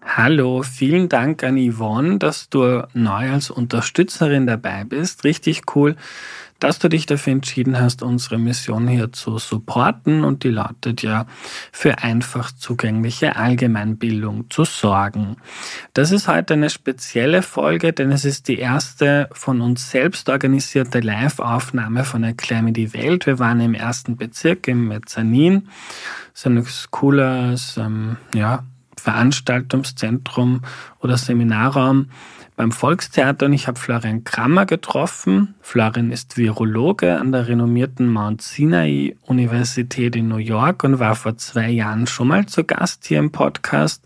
Hallo, vielen Dank an Yvonne, dass du neu als Unterstützerin dabei bist. Richtig cool, dass du dich dafür entschieden hast, unsere Mission hier zu supporten und die lautet ja, für einfach zugängliche Allgemeinbildung zu sorgen. Das ist heute eine spezielle Folge, denn es ist die erste von uns selbst organisierte Live-Aufnahme von Erklär mir die Welt. Wir waren im ersten Bezirk im Mezzanin. Das ist ein cooles, ähm, ja, Veranstaltungszentrum oder Seminarraum beim Volkstheater und ich habe Florian Krammer getroffen. Florian ist Virologe an der renommierten Mount Sinai Universität in New York und war vor zwei Jahren schon mal zu Gast hier im Podcast.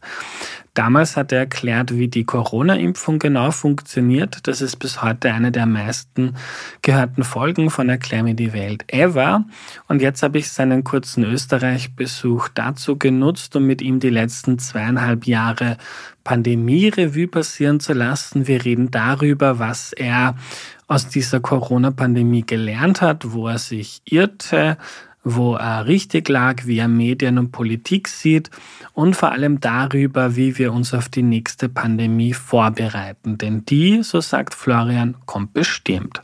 Damals hat er erklärt, wie die Corona-Impfung genau funktioniert. Das ist bis heute eine der meisten gehörten Folgen von Erklär mir die Welt ever. Und jetzt habe ich seinen kurzen Österreich-Besuch dazu genutzt, um mit ihm die letzten zweieinhalb Jahre Pandemie-Revue passieren zu lassen. Wir reden darüber, was er aus dieser Corona-Pandemie gelernt hat, wo er sich irrte, wo er richtig lag, wie er Medien und Politik sieht und vor allem darüber, wie wir uns auf die nächste Pandemie vorbereiten. Denn die, so sagt Florian, kommt bestimmt.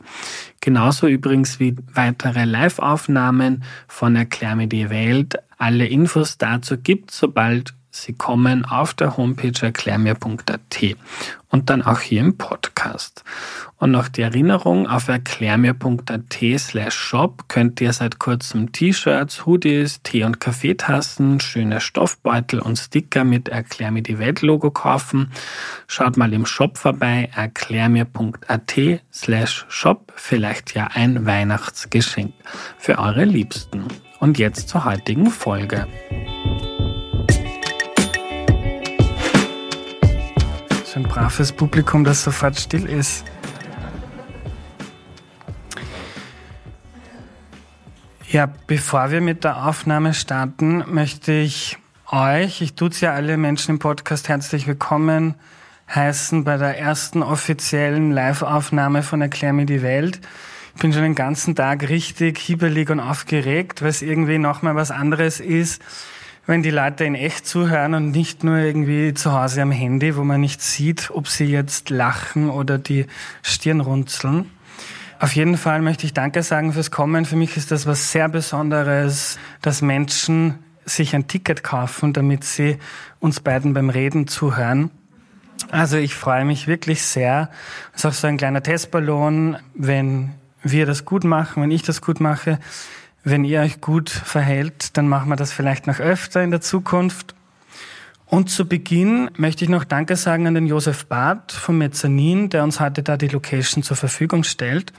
Genauso übrigens wie weitere Live-Aufnahmen von Erklär mir die Welt. Alle Infos dazu gibt, sobald Sie kommen auf der Homepage erklärmir.at und dann auch hier im Podcast. Und noch die Erinnerung, auf erklärmir.at slash shop könnt ihr seit kurzem T-Shirts, Hoodies, Tee- und Kaffeetassen, schöne Stoffbeutel und Sticker mit Erklär mir die Welt Logo kaufen. Schaut mal im Shop vorbei, erklärmir.at slash shop, vielleicht ja ein Weihnachtsgeschenk für eure Liebsten. Und jetzt zur heutigen Folge. So ein braves Publikum, das sofort still ist. Ja, bevor wir mit der Aufnahme starten, möchte ich euch, ich tue es ja alle Menschen im Podcast herzlich willkommen heißen bei der ersten offiziellen Live-Aufnahme von Erklär mir die Welt. Ich bin schon den ganzen Tag richtig hibbelig und aufgeregt, weil es irgendwie nochmal was anderes ist, wenn die Leute in echt zuhören und nicht nur irgendwie zu Hause am Handy, wo man nicht sieht, ob sie jetzt lachen oder die Stirn runzeln. Auf jeden Fall möchte ich Danke sagen fürs Kommen. Für mich ist das was sehr Besonderes, dass Menschen sich ein Ticket kaufen, damit sie uns beiden beim Reden zuhören. Also ich freue mich wirklich sehr. Das ist auch so ein kleiner Testballon, wenn wir das gut machen, wenn ich das gut mache wenn ihr euch gut verhält, dann machen wir das vielleicht noch öfter in der Zukunft. Und zu Beginn möchte ich noch Danke sagen an den Josef Barth vom Mezzanin, der uns heute da die Location zur Verfügung stellt.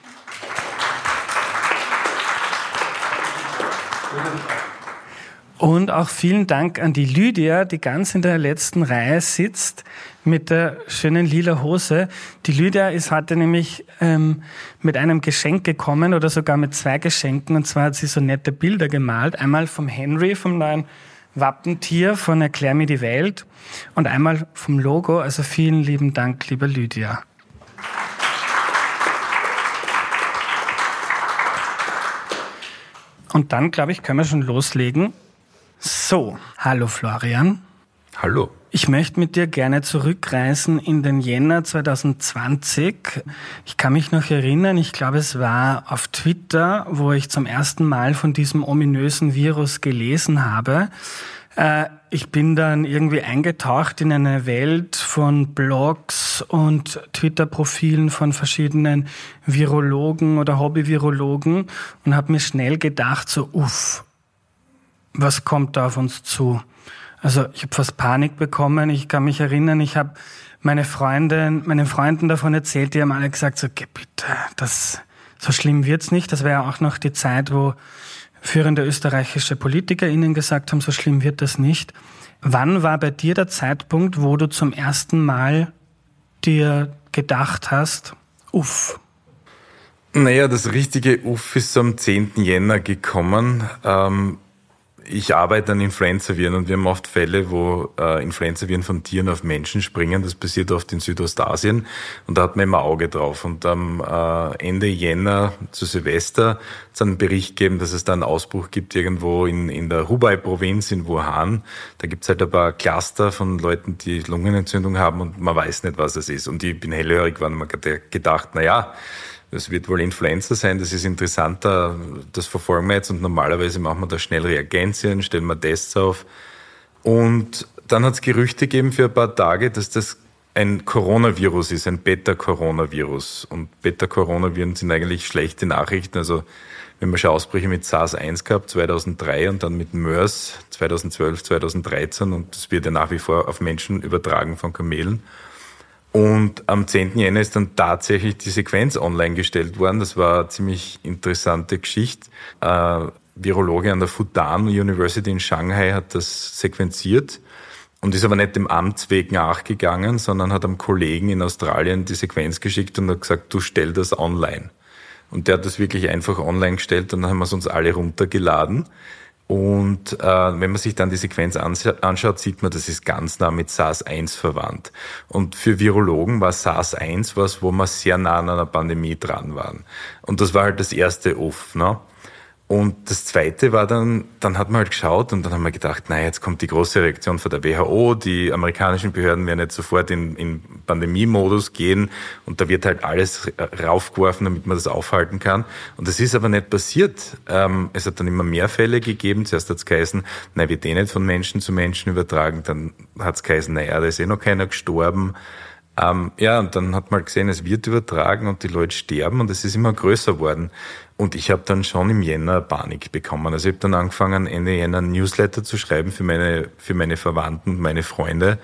Und auch vielen Dank an die Lydia, die ganz in der letzten Reihe sitzt mit der schönen lila Hose. Die Lydia ist heute nämlich ähm, mit einem Geschenk gekommen oder sogar mit zwei Geschenken. Und zwar hat sie so nette Bilder gemalt. Einmal vom Henry, vom neuen Wappentier von Erklär mir die Welt und einmal vom Logo. Also vielen lieben Dank, liebe Lydia. Und dann, glaube ich, können wir schon loslegen. So, hallo Florian. Hallo. Ich möchte mit dir gerne zurückreisen in den Jänner 2020. Ich kann mich noch erinnern, ich glaube, es war auf Twitter, wo ich zum ersten Mal von diesem ominösen Virus gelesen habe. Äh, ich bin dann irgendwie eingetaucht in eine Welt von Blogs und Twitter-Profilen von verschiedenen Virologen oder Hobby-Virologen und habe mir schnell gedacht, so, uff, was kommt da auf uns zu? Also ich habe fast Panik bekommen. Ich kann mich erinnern, ich habe meine Freundin, meinen Freunden davon erzählt, die haben alle gesagt, so, geh bitte, das, so schlimm wird's nicht. Das wäre ja auch noch die Zeit, wo führende österreichische Politiker ihnen gesagt haben, so schlimm wird das nicht. Wann war bei dir der Zeitpunkt, wo du zum ersten Mal dir gedacht hast, uff? Naja, das richtige Uff ist am 10. Jänner gekommen. Ähm ich arbeite an Influenza-Viren und wir haben oft Fälle, wo äh, Influenza-Viren von Tieren auf Menschen springen. Das passiert oft in Südostasien und da hat man immer Auge drauf. Und am äh, Ende Jänner zu Silvester hat es einen Bericht gegeben, dass es da einen Ausbruch gibt irgendwo in, in der Hubei-Provinz in Wuhan. Da gibt es halt ein paar Cluster von Leuten, die Lungenentzündung haben und man weiß nicht, was es ist. Und ich bin hellhörig, weil man gedacht, na ja, das wird wohl Influenza sein, das ist interessanter, das verfolgen wir jetzt und normalerweise machen wir da schnell Reagenzien, stellen wir Tests auf. Und dann hat es Gerüchte gegeben für ein paar Tage, dass das ein Coronavirus ist, ein Beta-Coronavirus. Und Beta-Coronaviren sind eigentlich schlechte Nachrichten. Also wenn man schon Ausbrüche mit SARS-1 gehabt, 2003 und dann mit MERS 2012, 2013 und das wird ja nach wie vor auf Menschen übertragen von Kamelen. Und am 10. Jänner ist dann tatsächlich die Sequenz online gestellt worden. Das war eine ziemlich interessante Geschichte. Ein Virologe an der Fudan University in Shanghai hat das sequenziert und ist aber nicht dem Amtsweg nachgegangen, sondern hat einem Kollegen in Australien die Sequenz geschickt und hat gesagt, du stell das online. Und der hat das wirklich einfach online gestellt und dann haben wir es uns alle runtergeladen. Und äh, wenn man sich dann die Sequenz anschaut, sieht man, das ist ganz nah mit SARS-1 verwandt. Und für Virologen war SARS-1 was, wo wir sehr nah an einer Pandemie dran waren. Und das war halt das erste Uff. Ne? Und das Zweite war dann, dann hat man halt geschaut und dann haben wir gedacht, naja, jetzt kommt die große Reaktion von der WHO, die amerikanischen Behörden werden jetzt sofort in, in Pandemiemodus gehen und da wird halt alles raufgeworfen, damit man das aufhalten kann. Und das ist aber nicht passiert. Ähm, es hat dann immer mehr Fälle gegeben. Zuerst hat es geheißen, naja, wird eh nicht von Menschen zu Menschen übertragen. Dann hat es geheißen, naja, da ist eh noch keiner gestorben. Ähm, ja, und dann hat man gesehen, es wird übertragen und die Leute sterben und es ist immer größer worden. Und ich habe dann schon im Jänner Panik bekommen. Also ich habe dann angefangen, Ende Jänner Newsletter zu schreiben für meine, für meine Verwandten meine Freunde,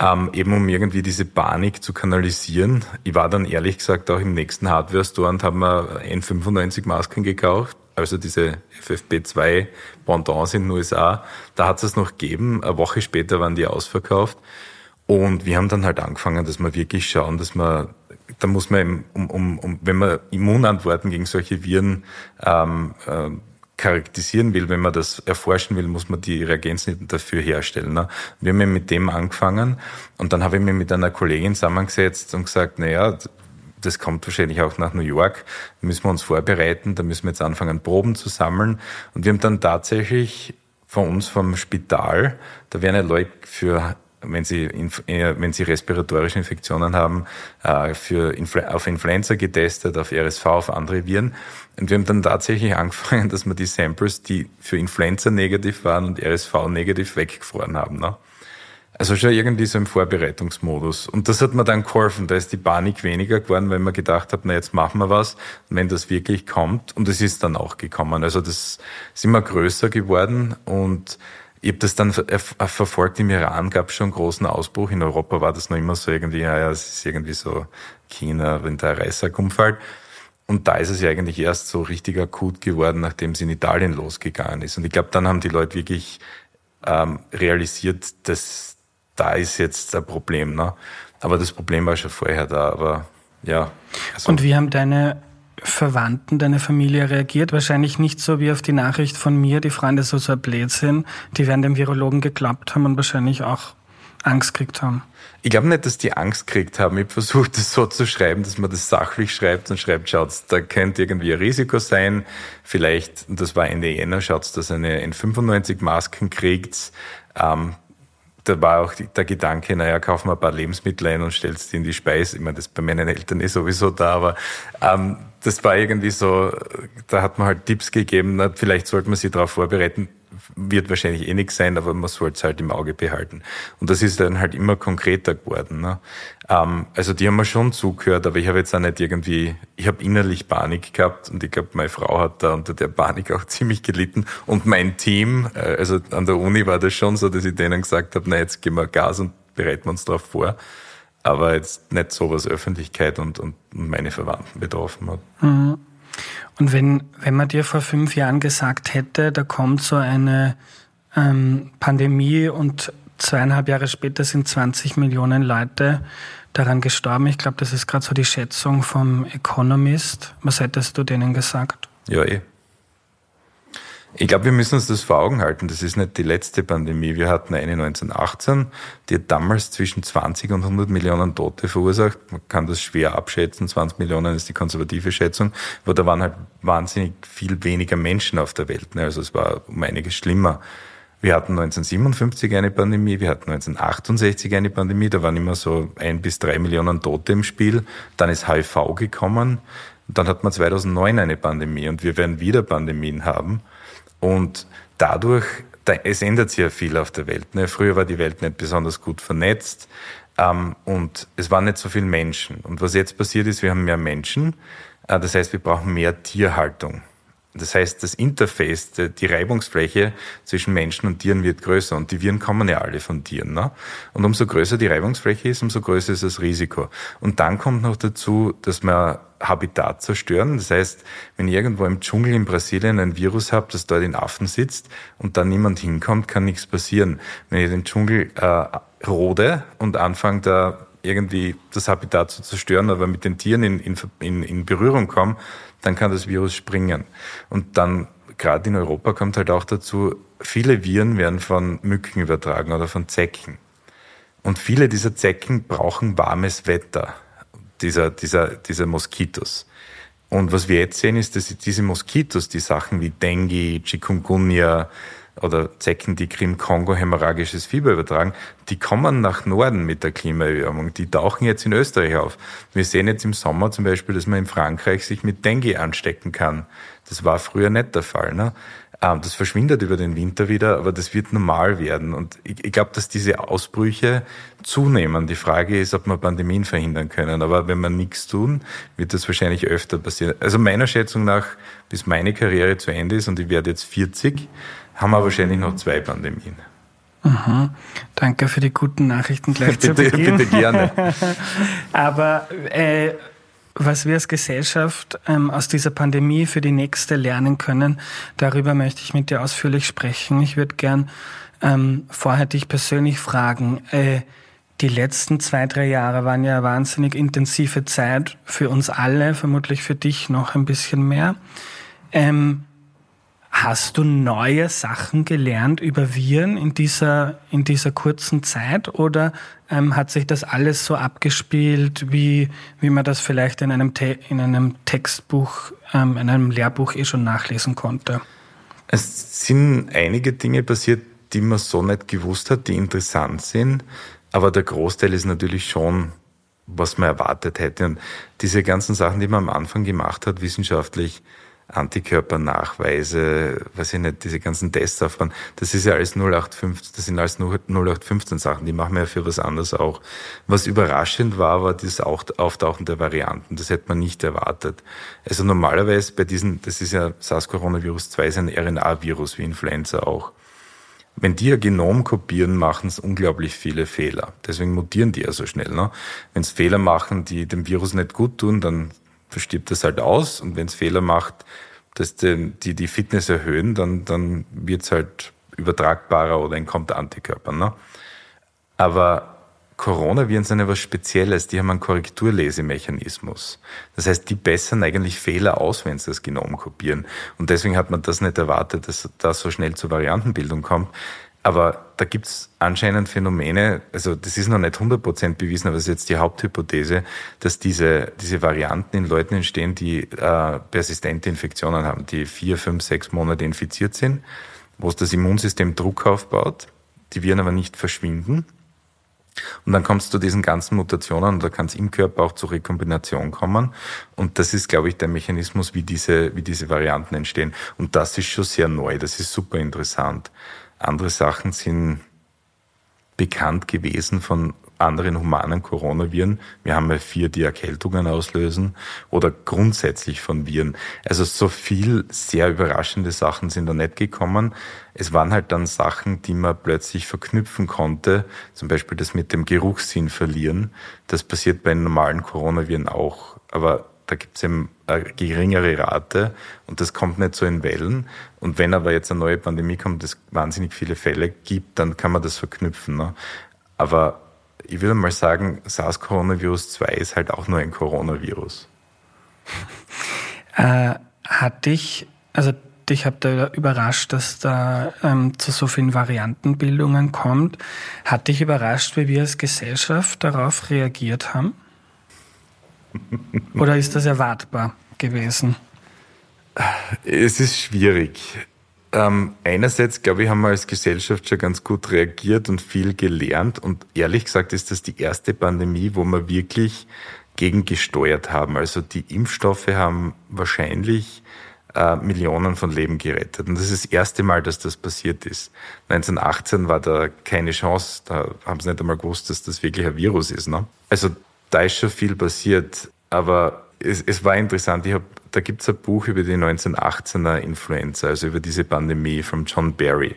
ähm, eben um irgendwie diese Panik zu kanalisieren. Ich war dann ehrlich gesagt auch im nächsten Hardware-Store und habe mir N95 Masken gekauft, also diese FFP2 Pendants in den USA. Da hat es noch gegeben. Eine Woche später waren die ausverkauft. Und wir haben dann halt angefangen, dass wir wirklich schauen, dass man, da muss man, um, um, um, wenn man Immunantworten gegen solche Viren ähm, äh, charakterisieren will, wenn man das erforschen will, muss man die Reagenzien dafür herstellen. Ne? Wir haben mit dem angefangen und dann habe ich mich mit einer Kollegin zusammengesetzt und gesagt, naja, das kommt wahrscheinlich auch nach New York, da müssen wir uns vorbereiten, da müssen wir jetzt anfangen, Proben zu sammeln. Und wir haben dann tatsächlich von uns vom Spital, da werden ja Leute für wenn sie, äh, wenn sie respiratorische Infektionen haben, äh, für auf Influenza getestet, auf RSV, auf andere Viren. Und wir haben dann tatsächlich angefangen, dass wir die Samples, die für Influenza negativ waren und RSV negativ, weggefroren haben. Ne? Also schon irgendwie so im Vorbereitungsmodus. Und das hat mir dann geholfen. Da ist die Panik weniger geworden, weil man gedacht hat, na jetzt machen wir was, wenn das wirklich kommt. Und es ist dann auch gekommen. Also das ist immer größer geworden und ich habe das dann verfolgt, im Iran gab es schon einen großen Ausbruch, in Europa war das noch immer so irgendwie, ja, ja, es ist irgendwie so China, wenn der Reissack umfällt. Und da ist es ja eigentlich erst so richtig akut geworden, nachdem es in Italien losgegangen ist. Und ich glaube, dann haben die Leute wirklich ähm, realisiert, dass da ist jetzt ein Problem. Ne? Aber das Problem war schon vorher da. Aber ja. Also Und wie haben deine Verwandten, deine Familie reagiert? Wahrscheinlich nicht so wie auf die Nachricht von mir, die Freunde so so blöd sind. Die werden dem Virologen geklappt haben und wahrscheinlich auch Angst gekriegt haben. Ich glaube nicht, dass die Angst gekriegt haben. Ich habe versucht, das so zu schreiben, dass man das sachlich schreibt und schreibt, schaut, da könnte irgendwie ein Risiko sein. Vielleicht, und das war Ende Jänner, schaut, dass eine N95 Masken kriegt. Ähm, da war auch der Gedanke, naja, kauf mal ein paar Lebensmittel ein und stellst die in die Speise. Ich meine, das bei meinen Eltern ist sowieso da, aber ähm, das war irgendwie so, da hat man halt Tipps gegeben, na, vielleicht sollte man sich darauf vorbereiten, wird wahrscheinlich eh nichts sein, aber man sollte es halt im Auge behalten. Und das ist dann halt immer konkreter geworden. Ne? Ähm, also die haben mir schon zugehört, aber ich habe jetzt auch nicht irgendwie, ich habe innerlich Panik gehabt und ich glaube, meine Frau hat da unter der Panik auch ziemlich gelitten. Und mein Team, äh, also an der Uni war das schon so, dass ich denen gesagt habe, na jetzt gehen wir Gas und bereiten wir uns darauf vor aber jetzt nicht so, was Öffentlichkeit und, und meine Verwandten betroffen hat. Mhm. Und wenn, wenn man dir vor fünf Jahren gesagt hätte, da kommt so eine ähm, Pandemie und zweieinhalb Jahre später sind 20 Millionen Leute daran gestorben, ich glaube, das ist gerade so die Schätzung vom Economist. Was hättest du denen gesagt? Ja, eh. Ich glaube, wir müssen uns das vor Augen halten. Das ist nicht die letzte Pandemie. Wir hatten eine 1918, die hat damals zwischen 20 und 100 Millionen Tote verursacht. Man kann das schwer abschätzen. 20 Millionen ist die konservative Schätzung. Aber da waren halt wahnsinnig viel weniger Menschen auf der Welt. Ne? Also es war um einiges schlimmer. Wir hatten 1957 eine Pandemie, wir hatten 1968 eine Pandemie, da waren immer so ein bis drei Millionen Tote im Spiel. Dann ist HIV gekommen. Dann hat man 2009 eine Pandemie und wir werden wieder Pandemien haben. Und dadurch, es ändert sich ja viel auf der Welt. Ne? Früher war die Welt nicht besonders gut vernetzt ähm, und es waren nicht so viele Menschen. Und was jetzt passiert ist, wir haben mehr Menschen. Äh, das heißt, wir brauchen mehr Tierhaltung. Das heißt, das Interface, die Reibungsfläche zwischen Menschen und Tieren wird größer und die Viren kommen ja alle von Tieren. Ne? Und umso größer die Reibungsfläche ist, umso größer ist das Risiko. Und dann kommt noch dazu, dass wir Habitat zerstören. Das heißt, wenn ich irgendwo im Dschungel in Brasilien ein Virus habe, das dort in Affen sitzt und dann niemand hinkommt, kann nichts passieren. Wenn ich den Dschungel äh, rode und anfange da irgendwie das Habitat zu zerstören, aber mit den Tieren in, in, in Berührung komme, dann kann das Virus springen. Und dann, gerade in Europa, kommt halt auch dazu, viele Viren werden von Mücken übertragen oder von Zecken. Und viele dieser Zecken brauchen warmes Wetter, dieser, dieser, dieser Moskitos. Und was wir jetzt sehen, ist, dass diese Moskitos, die Sachen wie Dengue, Chikungunya, oder Zecken, die Krim-Kongo hämorrhagisches Fieber übertragen, die kommen nach Norden mit der Klimaerwärmung. Die tauchen jetzt in Österreich auf. Wir sehen jetzt im Sommer zum Beispiel, dass man in Frankreich sich mit Dengue anstecken kann. Das war früher nicht der Fall. Ne? Ähm, das verschwindet über den Winter wieder, aber das wird normal werden. Und ich, ich glaube, dass diese Ausbrüche zunehmen. Die Frage ist, ob wir Pandemien verhindern können. Aber wenn wir nichts tun, wird das wahrscheinlich öfter passieren. Also meiner Schätzung nach, bis meine Karriere zu Ende ist und ich werde jetzt 40, haben wir wahrscheinlich noch zwei Pandemien. Mhm. Danke für die guten Nachrichten gleich zu bitte, Beginn. Bitte gerne. Aber äh, was wir als Gesellschaft ähm, aus dieser Pandemie für die nächste lernen können, darüber möchte ich mit dir ausführlich sprechen. Ich würde gern ähm, vorher dich persönlich fragen. Äh, die letzten zwei, drei Jahre waren ja eine wahnsinnig intensive Zeit für uns alle, vermutlich für dich noch ein bisschen mehr. Ähm, Hast du neue Sachen gelernt über Viren in dieser, in dieser kurzen Zeit oder ähm, hat sich das alles so abgespielt, wie, wie man das vielleicht in einem, Te in einem Textbuch, ähm, in einem Lehrbuch eh schon nachlesen konnte? Es sind einige Dinge passiert, die man so nicht gewusst hat, die interessant sind, aber der Großteil ist natürlich schon, was man erwartet hätte. Und diese ganzen Sachen, die man am Anfang gemacht hat, wissenschaftlich, Antikörpernachweise, weiß ich nicht, diese ganzen Tests aufbauen. Das ist ja alles 0815, das sind alles 0815 Sachen, die machen wir ja für was anderes auch. Was überraschend war, war das Auftauchen der Varianten. Das hätte man nicht erwartet. Also normalerweise bei diesen, das ist ja SARS-Coronavirus 2 ist ein RNA-Virus wie Influenza auch. Wenn die ihr Genom kopieren, machen es unglaublich viele Fehler. Deswegen mutieren die ja so schnell. Ne? Wenn es Fehler machen, die dem Virus nicht gut tun, dann verstirbt es halt aus und wenn es Fehler macht, dass die, die, die Fitness erhöhen, dann, dann wird es halt übertragbarer oder entkommt Antikörper. Ne? Aber Coronaviren sind ja was Spezielles, die haben einen Korrekturlesemechanismus. Das heißt, die bessern eigentlich Fehler aus, wenn sie das Genom kopieren. Und deswegen hat man das nicht erwartet, dass das so schnell zur Variantenbildung kommt. Aber da gibt's anscheinend Phänomene, also das ist noch nicht 100% bewiesen, aber das ist jetzt die Haupthypothese, dass diese, diese Varianten in Leuten entstehen, die äh, persistente Infektionen haben, die vier, fünf, sechs Monate infiziert sind, wo es das Immunsystem Druck aufbaut, die Viren aber nicht verschwinden. Und dann kommst du zu diesen ganzen Mutationen und da kann es im Körper auch zur Rekombination kommen. Und das ist, glaube ich, der Mechanismus, wie diese, wie diese Varianten entstehen. Und das ist schon sehr neu, das ist super interessant. Andere Sachen sind bekannt gewesen von anderen humanen Coronaviren. Wir haben ja vier, die Erkältungen auslösen oder grundsätzlich von Viren. Also so viel sehr überraschende Sachen sind da nicht gekommen. Es waren halt dann Sachen, die man plötzlich verknüpfen konnte. Zum Beispiel das mit dem Geruchssinn verlieren. Das passiert bei normalen Coronaviren auch. Aber da gibt es eben eine geringere Rate und das kommt nicht so in Wellen. Und wenn aber jetzt eine neue Pandemie kommt, es wahnsinnig viele Fälle gibt, dann kann man das verknüpfen. Ne? Aber ich würde mal sagen, SARS-Coronavirus 2 ist halt auch nur ein Coronavirus. Äh, hat dich, also dich habe da überrascht, dass da ähm, zu so vielen Variantenbildungen kommt. Hat dich überrascht, wie wir als Gesellschaft darauf reagiert haben? Oder ist das erwartbar gewesen? Es ist schwierig. Ähm, einerseits, glaube ich, haben wir als Gesellschaft schon ganz gut reagiert und viel gelernt. Und ehrlich gesagt ist das die erste Pandemie, wo wir wirklich gegengesteuert haben. Also die Impfstoffe haben wahrscheinlich äh, Millionen von Leben gerettet. Und das ist das erste Mal, dass das passiert ist. 1918 war da keine Chance, da haben sie nicht einmal gewusst, dass das wirklich ein Virus ist. Ne? Also da ist schon viel passiert, aber es, es war interessant. Ich hab, da gibt es ein Buch über die 1918er Influenza, also über diese Pandemie von John Barry.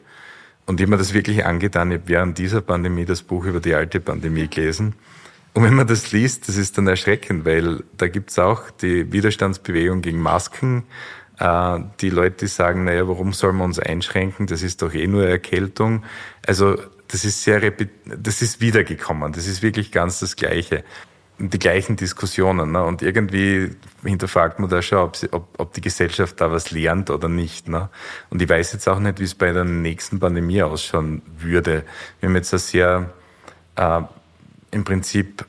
Und ich habe mir das wirklich angetan. Ich habe während dieser Pandemie das Buch über die alte Pandemie gelesen. Und wenn man das liest, das ist dann erschreckend, weil da gibt es auch die Widerstandsbewegung gegen Masken, äh, die Leute, sagen, naja, warum sollen wir uns einschränken? Das ist doch eh nur Erkältung. Also das ist sehr, das ist wiedergekommen. Das ist wirklich ganz das Gleiche. Die gleichen Diskussionen. Ne? Und irgendwie hinterfragt man da schon, ob, sie, ob, ob die Gesellschaft da was lernt oder nicht. Ne? Und ich weiß jetzt auch nicht, wie es bei der nächsten Pandemie ausschauen würde. Wir haben jetzt eine sehr äh, im Prinzip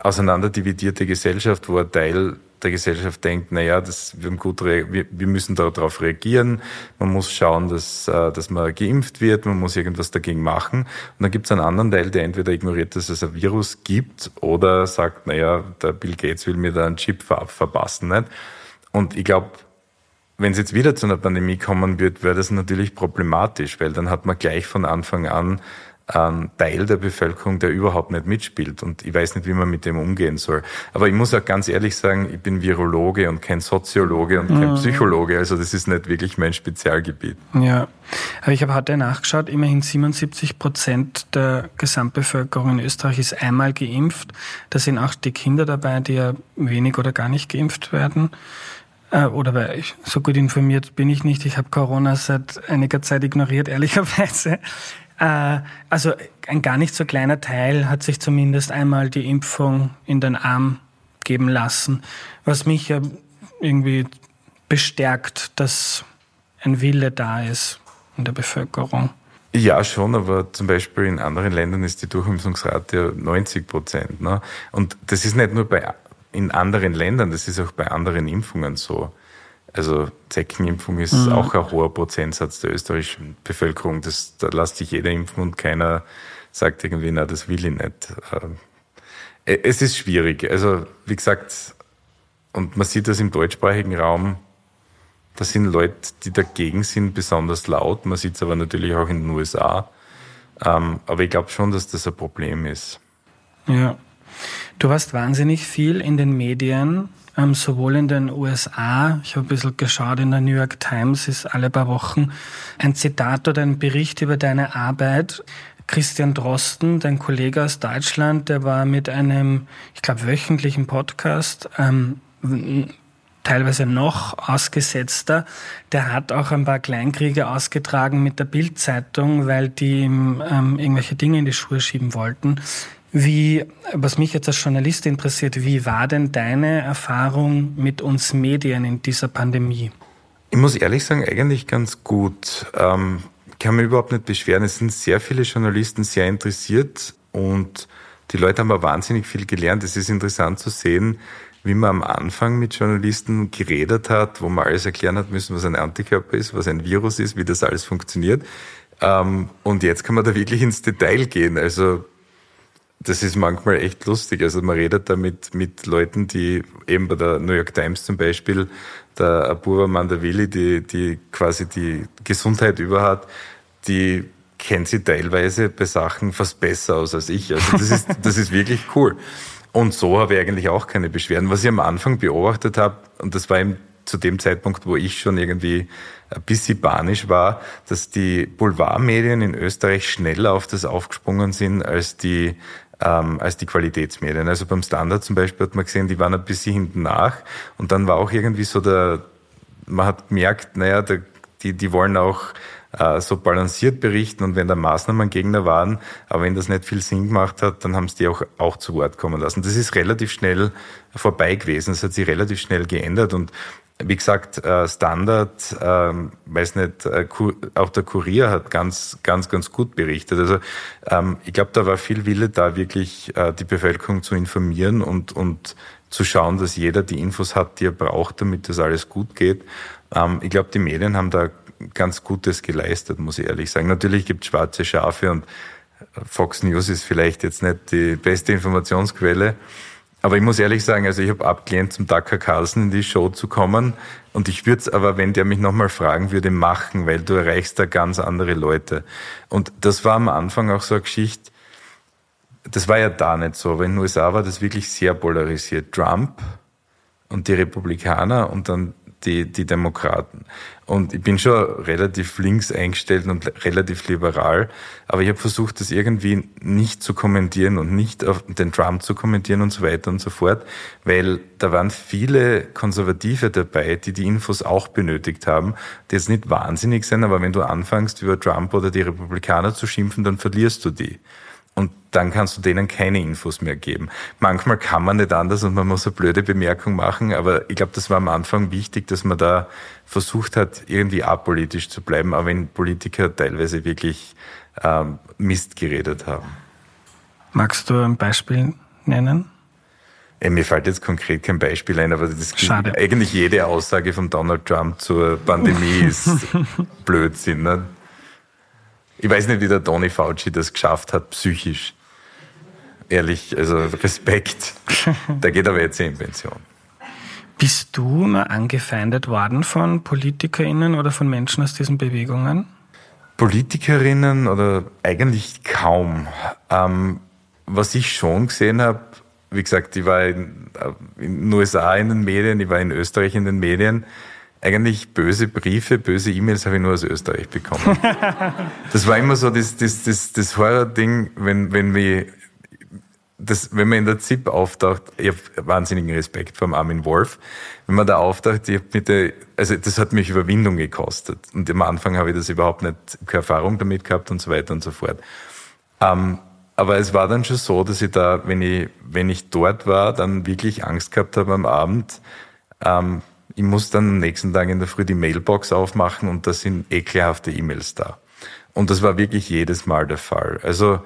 auseinanderdividierte Gesellschaft, wo ein Teil der Gesellschaft denkt, na ja, das, wir, haben gut wir, müssen darauf reagieren, man muss schauen, dass, äh, dass man geimpft wird, man muss irgendwas dagegen machen. Und dann gibt es einen anderen Teil, der entweder ignoriert, dass es ein Virus gibt oder sagt, na ja, der Bill Gates will mir da einen Chip ver verpassen. Nicht? Und ich glaube, wenn es jetzt wieder zu einer Pandemie kommen wird, wäre das natürlich problematisch, weil dann hat man gleich von Anfang an ein Teil der Bevölkerung, der überhaupt nicht mitspielt. Und ich weiß nicht, wie man mit dem umgehen soll. Aber ich muss auch ganz ehrlich sagen, ich bin Virologe und kein Soziologe und kein mhm. Psychologe. Also das ist nicht wirklich mein Spezialgebiet. Ja, aber ich habe heute nachgeschaut, immerhin 77 Prozent der Gesamtbevölkerung in Österreich ist einmal geimpft. Da sind auch die Kinder dabei, die ja wenig oder gar nicht geimpft werden äh, oder weil ich so gut informiert bin ich nicht. Ich habe Corona seit einiger Zeit ignoriert, ehrlicherweise. Äh, also ein gar nicht so kleiner Teil hat sich zumindest einmal die Impfung in den Arm geben lassen, was mich ja irgendwie bestärkt, dass ein Wille da ist in der Bevölkerung. Ja, schon, aber zum Beispiel in anderen Ländern ist die Durchimpfungsrate 90 Prozent. Ne? Und das ist nicht nur bei, in anderen Ländern, das ist auch bei anderen Impfungen so. Also Zeckenimpfung ist mhm. auch ein hoher Prozentsatz der österreichischen Bevölkerung. Das, da lässt sich jeder impfen und keiner sagt irgendwie, na, das will ich nicht. Ähm, äh, es ist schwierig. Also, wie gesagt, und man sieht das im deutschsprachigen Raum, da sind Leute, die dagegen sind, besonders laut. Man sieht es aber natürlich auch in den USA. Ähm, aber ich glaube schon, dass das ein Problem ist. Ja. Du warst wahnsinnig viel in den Medien ähm, sowohl in den USA, ich habe ein bisschen geschaut, in der New York Times ist alle paar Wochen ein Zitat oder ein Bericht über deine Arbeit. Christian Drosten, dein Kollege aus Deutschland, der war mit einem, ich glaube, wöchentlichen Podcast, ähm, teilweise noch ausgesetzter, der hat auch ein paar Kleinkriege ausgetragen mit der Bildzeitung, weil die ihm ähm, irgendwelche Dinge in die Schuhe schieben wollten. Wie, was mich jetzt als Journalist interessiert, wie war denn deine Erfahrung mit uns Medien in dieser Pandemie? Ich muss ehrlich sagen, eigentlich ganz gut. Ähm, kann mich überhaupt nicht beschweren. Es sind sehr viele Journalisten sehr interessiert und die Leute haben aber wahnsinnig viel gelernt. Es ist interessant zu sehen, wie man am Anfang mit Journalisten geredet hat, wo man alles erklären hat müssen, was ein Antikörper ist, was ein Virus ist, wie das alles funktioniert. Ähm, und jetzt kann man da wirklich ins Detail gehen. Also das ist manchmal echt lustig. Also man redet da mit, mit Leuten, die eben bei der New York Times zum Beispiel, der Abuba Mandavili, die, die quasi die Gesundheit über hat, die kennt sie teilweise bei Sachen fast besser aus als ich. Also das ist, das ist wirklich cool. Und so habe ich eigentlich auch keine Beschwerden. Was ich am Anfang beobachtet habe, und das war eben zu dem Zeitpunkt, wo ich schon irgendwie ein bisschen panisch war, dass die Boulevardmedien in Österreich schneller auf das aufgesprungen sind als die ähm, als die Qualitätsmedien. Also beim Standard zum Beispiel hat man gesehen, die waren ein bisschen hinten nach und dann war auch irgendwie so der, man hat gemerkt, naja, der, die, die wollen auch äh, so balanciert berichten und wenn da Maßnahmen Gegner waren, aber wenn das nicht viel Sinn gemacht hat, dann haben sie die auch, auch zu Wort kommen lassen. Das ist relativ schnell vorbei gewesen, das hat sich relativ schnell geändert und wie gesagt, äh, Standard, ähm, weiß nicht, äh, auch der Kurier hat ganz, ganz, ganz gut berichtet. Also ähm, ich glaube, da war viel Wille da, wirklich äh, die Bevölkerung zu informieren und, und zu schauen, dass jeder die Infos hat, die er braucht, damit das alles gut geht. Ähm, ich glaube, die Medien haben da ganz Gutes geleistet, muss ich ehrlich sagen. Natürlich gibt es schwarze Schafe und Fox News ist vielleicht jetzt nicht die beste Informationsquelle. Aber ich muss ehrlich sagen, also ich habe abgelehnt, zum Tucker Carlson in die Show zu kommen. Und ich würde es aber, wenn der mich nochmal fragen würde, machen, weil du erreichst da ganz andere Leute. Und das war am Anfang auch so eine Geschichte, das war ja da nicht so, aber in den USA war das wirklich sehr polarisiert. Trump und die Republikaner und dann die, die Demokraten. Und ich bin schon relativ links eingestellt und relativ liberal, aber ich habe versucht, das irgendwie nicht zu kommentieren und nicht auf den Trump zu kommentieren und so weiter und so fort, weil da waren viele Konservative dabei, die die Infos auch benötigt haben, die jetzt nicht wahnsinnig sind, aber wenn du anfängst, über Trump oder die Republikaner zu schimpfen, dann verlierst du die. Und dann kannst du denen keine Infos mehr geben. Manchmal kann man nicht anders und man muss eine blöde Bemerkung machen, aber ich glaube, das war am Anfang wichtig, dass man da versucht hat, irgendwie apolitisch zu bleiben, auch wenn Politiker teilweise wirklich ähm, Mist geredet haben. Magst du ein Beispiel nennen? Äh, mir fällt jetzt konkret kein Beispiel ein, aber das Schade. eigentlich jede Aussage von Donald Trump zur Pandemie ist Blödsinn. Ne? Ich weiß nicht, wie der Tony Fauci das geschafft hat, psychisch. Ehrlich, also Respekt. Der geht aber jetzt in Pension. Bist du mal angefeindet worden von PolitikerInnen oder von Menschen aus diesen Bewegungen? Politikerinnen oder eigentlich kaum. Ähm, was ich schon gesehen habe, wie gesagt, ich war in, in den USA in den Medien, ich war in Österreich in den Medien eigentlich böse Briefe, böse E-Mails habe ich nur aus Österreich bekommen. das war immer so das, das, das, das Horror-Ding, wenn, wenn wir das, wenn man in der ZIP auftaucht, ich habe wahnsinnigen Respekt vor Armin Wolf. Wenn man da auftaucht, ich mit der, also das hat mich Überwindung gekostet. Und am Anfang habe ich das überhaupt nicht, keine Erfahrung damit gehabt und so weiter und so fort. Ähm, aber es war dann schon so, dass ich da, wenn ich, wenn ich dort war, dann wirklich Angst gehabt habe am Abend, ähm, ich muss dann am nächsten Tag in der Früh die Mailbox aufmachen und da sind ekelhafte E-Mails da. Und das war wirklich jedes Mal der Fall. Also,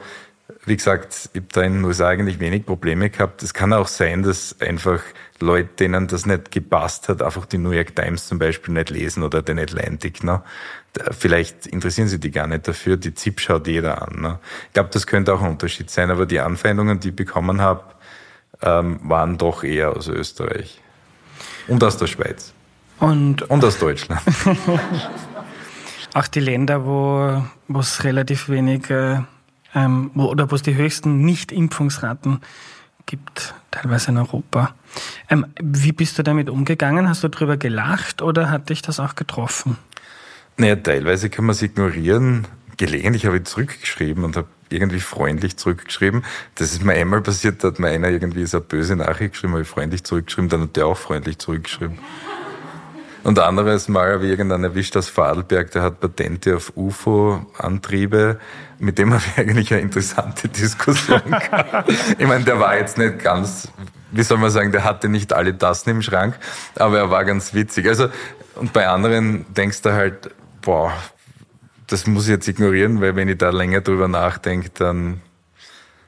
wie gesagt, ich habe da in den USA eigentlich wenig Probleme gehabt. Es kann auch sein, dass einfach Leute, denen das nicht gepasst hat, einfach die New York Times zum Beispiel nicht lesen oder den Atlantic. Ne? Vielleicht interessieren sie die gar nicht dafür. Die ZIP schaut jeder an. Ne? Ich glaube, das könnte auch ein Unterschied sein. Aber die Anfeindungen, die ich bekommen habe, ähm, waren doch eher aus Österreich. Und aus der Schweiz. Und, und aus Deutschland. auch die Länder, wo es relativ wenig äh, ähm, wo, oder wo es die höchsten Nicht-Impfungsraten gibt, teilweise in Europa. Ähm, wie bist du damit umgegangen? Hast du darüber gelacht oder hat dich das auch getroffen? Naja, teilweise kann man es ignorieren. Gelegentlich habe ich zurückgeschrieben und habe irgendwie freundlich zurückgeschrieben. Das ist mir einmal passiert, da hat mir einer irgendwie so eine böse Nachricht geschrieben, habe ich freundlich zurückgeschrieben, dann hat der auch freundlich zurückgeschrieben. Und anderes Mal habe ich irgendeinen erwischt aus Fadelberg, der hat Patente auf UFO-Antriebe. Mit dem habe ich eigentlich eine interessante Diskussion gehabt. Ich meine, der war jetzt nicht ganz, wie soll man sagen, der hatte nicht alle Tassen im Schrank, aber er war ganz witzig. Also, und bei anderen denkst du halt, boah, das muss ich jetzt ignorieren, weil wenn ich da länger drüber nachdenke, dann.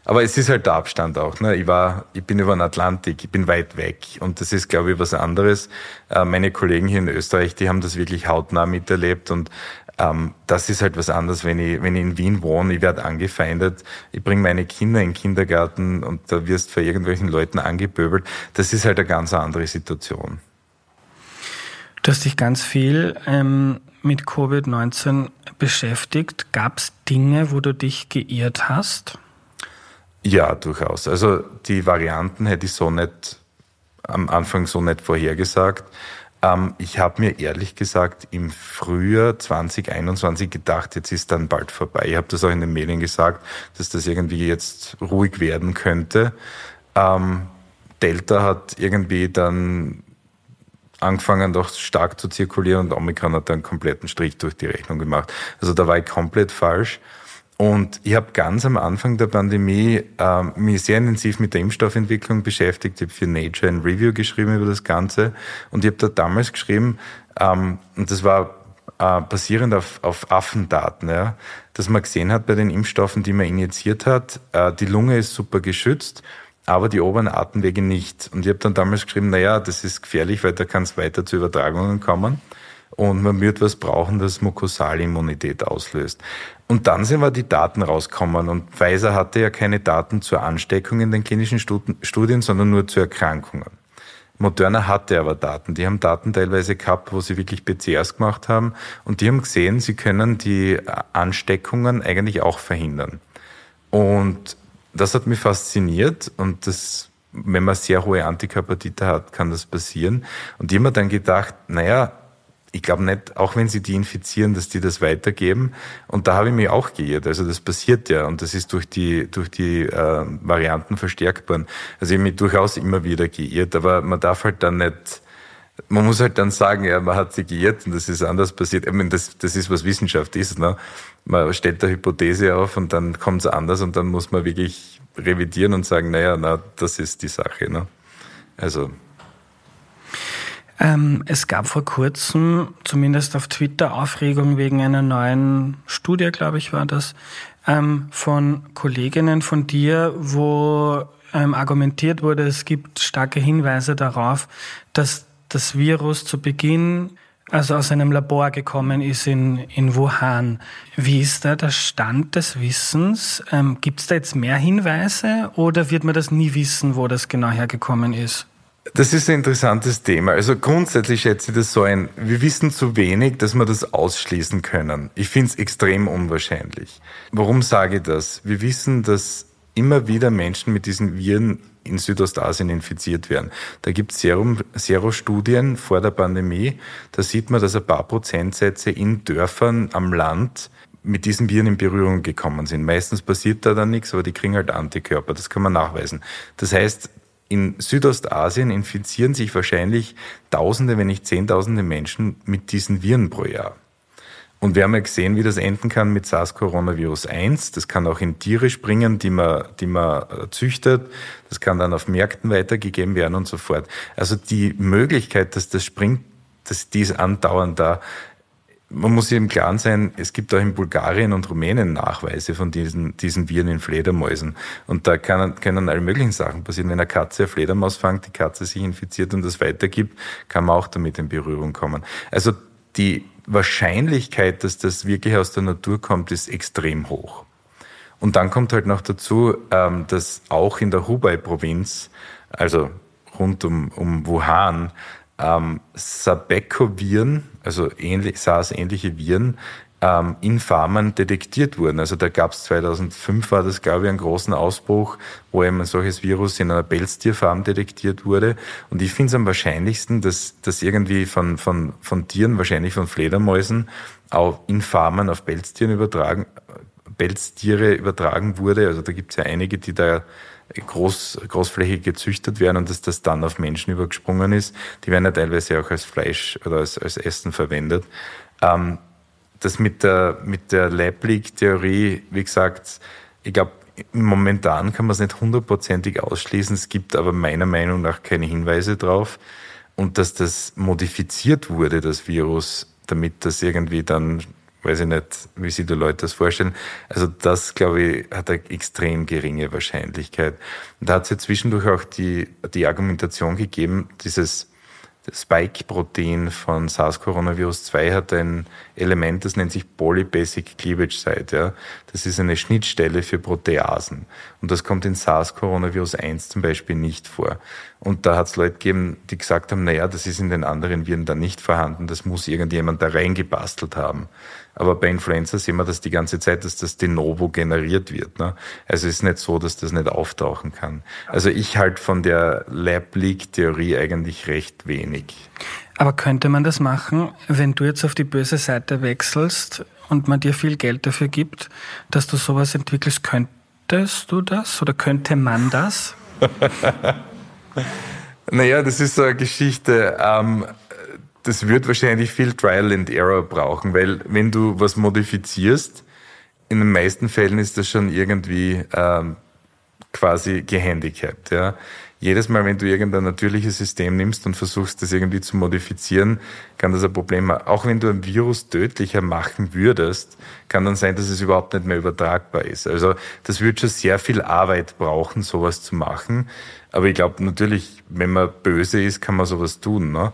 Aber es ist halt der Abstand auch. Ne? Ich war, ich bin über den Atlantik, ich bin weit weg und das ist, glaube ich, was anderes. Äh, meine Kollegen hier in Österreich, die haben das wirklich hautnah miterlebt und ähm, das ist halt was anderes, wenn ich, wenn ich in Wien wohne, ich werde angefeindet, ich bringe meine Kinder in den Kindergarten und da wirst von irgendwelchen Leuten angepöbelt. Das ist halt eine ganz andere Situation. Du hast dich ganz viel ähm, mit Covid-19 beschäftigt. Gab es Dinge, wo du dich geirrt hast? Ja, durchaus. Also die Varianten hätte ich so nicht am Anfang so nicht vorhergesagt. Ähm, ich habe mir ehrlich gesagt im Frühjahr 2021 gedacht, jetzt ist dann bald vorbei. Ich habe das auch in den Medien gesagt, dass das irgendwie jetzt ruhig werden könnte. Ähm, Delta hat irgendwie dann angefangen doch stark zu zirkulieren und Omikron hat dann einen kompletten Strich durch die Rechnung gemacht. Also da war ich komplett falsch. Und ich habe ganz am Anfang der Pandemie äh, mich sehr intensiv mit der Impfstoffentwicklung beschäftigt. Ich habe für Nature ein Review geschrieben über das Ganze. Und ich habe da damals geschrieben, ähm, und das war äh, basierend auf, auf Affendaten, ja, dass man gesehen hat bei den Impfstoffen, die man injiziert hat, äh, die Lunge ist super geschützt, aber die oberen Atemwege nicht. Und ich habe dann damals geschrieben, naja, das ist gefährlich, weil da kann es weiter zu Übertragungen kommen und man wird was brauchen, das mukosale Immunität auslöst. Und dann sind wir die Daten rausgekommen und Pfizer hatte ja keine Daten zur Ansteckung in den klinischen Studien, sondern nur zu Erkrankungen. Moderna hatte aber Daten. Die haben Daten teilweise gehabt, wo sie wirklich PCRs gemacht haben und die haben gesehen, sie können die Ansteckungen eigentlich auch verhindern. Und das hat mich fasziniert und das wenn man sehr hohe Antikörpertiter hat, kann das passieren. Und die haben mir dann gedacht, naja, ich glaube nicht, auch wenn sie die infizieren, dass die das weitergeben. Und da habe ich mich auch geirrt. Also das passiert ja und das ist durch die, durch die äh, Varianten verstärkbar. Also ich habe mich durchaus immer wieder geirrt, aber man darf halt dann nicht, man muss halt dann sagen, ja, man hat sich geirrt und das ist anders passiert. Ich meine, das, das ist, was Wissenschaft ist. Ne? Man stellt eine Hypothese auf und dann kommt es anders und dann muss man wirklich revidieren und sagen, naja, na, das ist die Sache. Ne? Also ähm, es gab vor kurzem, zumindest auf Twitter, Aufregung wegen einer neuen Studie, glaube ich, war das, ähm, von Kolleginnen von dir, wo ähm, argumentiert wurde, es gibt starke Hinweise darauf, dass das Virus zu Beginn also aus einem Labor gekommen ist in, in Wuhan. Wie ist da der Stand des Wissens? Ähm, Gibt es da jetzt mehr Hinweise oder wird man das nie wissen, wo das genau hergekommen ist? Das ist ein interessantes Thema. Also grundsätzlich schätze ich das so ein, wir wissen zu wenig, dass wir das ausschließen können. Ich finde es extrem unwahrscheinlich. Warum sage ich das? Wir wissen, dass immer wieder Menschen mit diesen Viren in Südostasien infiziert werden. Da gibt es Serostudien vor der Pandemie. Da sieht man, dass ein paar Prozentsätze in Dörfern am Land mit diesen Viren in Berührung gekommen sind. Meistens passiert da dann nichts, aber die kriegen halt Antikörper. Das kann man nachweisen. Das heißt, in Südostasien infizieren sich wahrscheinlich Tausende, wenn nicht Zehntausende Menschen mit diesen Viren pro Jahr. Und wir haben ja gesehen, wie das enden kann mit SARS-Coronavirus 1. Das kann auch in Tiere springen, die man, die man äh, züchtet. Das kann dann auf Märkten weitergegeben werden und so fort. Also die Möglichkeit, dass das springt, dass dies andauernd da man muss sich im Klaren sein, es gibt auch in Bulgarien und Rumänien Nachweise von diesen, diesen Viren in Fledermäusen. Und da kann, können alle möglichen Sachen passieren. Wenn eine Katze eine Fledermaus fängt, die Katze sich infiziert und das weitergibt, kann man auch damit in Berührung kommen. Also die Wahrscheinlichkeit, dass das wirklich aus der Natur kommt, ist extrem hoch. Und dann kommt halt noch dazu, ähm, dass auch in der Hubei-Provinz, also rund um, um Wuhan, ähm, Sabeco-Viren, also ähnlich, SARS-ähnliche Viren, ähm, in Farmen detektiert wurden. Also da gab es 2005 war das, glaube ich, einen großen Ausbruch, wo eben ein solches Virus in einer Pelztierfarm detektiert wurde. Und ich finde es am wahrscheinlichsten, dass das irgendwie von, von, von Tieren, wahrscheinlich von Fledermäusen, auch in Farmen auf Pelztieren übertragen, Pelztiere übertragen wurde. Also da gibt es ja einige, die da groß, großflächig gezüchtet werden und dass das dann auf Menschen übergesprungen ist. Die werden ja teilweise auch als Fleisch oder als, als Essen verwendet. Ähm, das mit der, mit der Lab-Leak-Theorie, wie gesagt, ich glaube, momentan kann man es nicht hundertprozentig ausschließen. Es gibt aber meiner Meinung nach keine Hinweise drauf. Und dass das modifiziert wurde, das Virus, damit das irgendwie dann weiß ich nicht, wie sich die Leute das vorstellen. Also das, glaube ich, hat eine extrem geringe Wahrscheinlichkeit. Und da hat es ja zwischendurch auch die, die Argumentation gegeben, dieses Spike-Protein von SARS-Coronavirus 2 hat ein Element, das nennt sich Polybasic Cleavage Site. Ja. Das ist eine Schnittstelle für Proteasen. Und das kommt in SARS-Coronavirus 1 zum Beispiel nicht vor. Und da hat es Leute gegeben, die gesagt haben, naja, das ist in den anderen Viren da nicht vorhanden, das muss irgendjemand da reingebastelt haben. Aber bei Influenza sehen wir das die ganze Zeit, dass das de novo generiert wird. Ne? Also es ist nicht so, dass das nicht auftauchen kann. Also ich halte von der Lab-Leak-Theorie eigentlich recht wenig. Aber könnte man das machen, wenn du jetzt auf die böse Seite wechselst und man dir viel Geld dafür gibt, dass du sowas entwickelst? Könntest du das oder könnte man das? naja, das ist so eine Geschichte. Ähm, das wird wahrscheinlich viel Trial and Error brauchen, weil wenn du was modifizierst, in den meisten Fällen ist das schon irgendwie ähm, quasi gehandicapt. Ja. Jedes Mal, wenn du irgendein natürliches System nimmst und versuchst, das irgendwie zu modifizieren, kann das ein Problem haben. Auch wenn du ein Virus tödlicher machen würdest, kann dann sein, dass es überhaupt nicht mehr übertragbar ist. Also das würde schon sehr viel Arbeit brauchen, sowas zu machen. Aber ich glaube natürlich, wenn man böse ist, kann man sowas tun. Ne?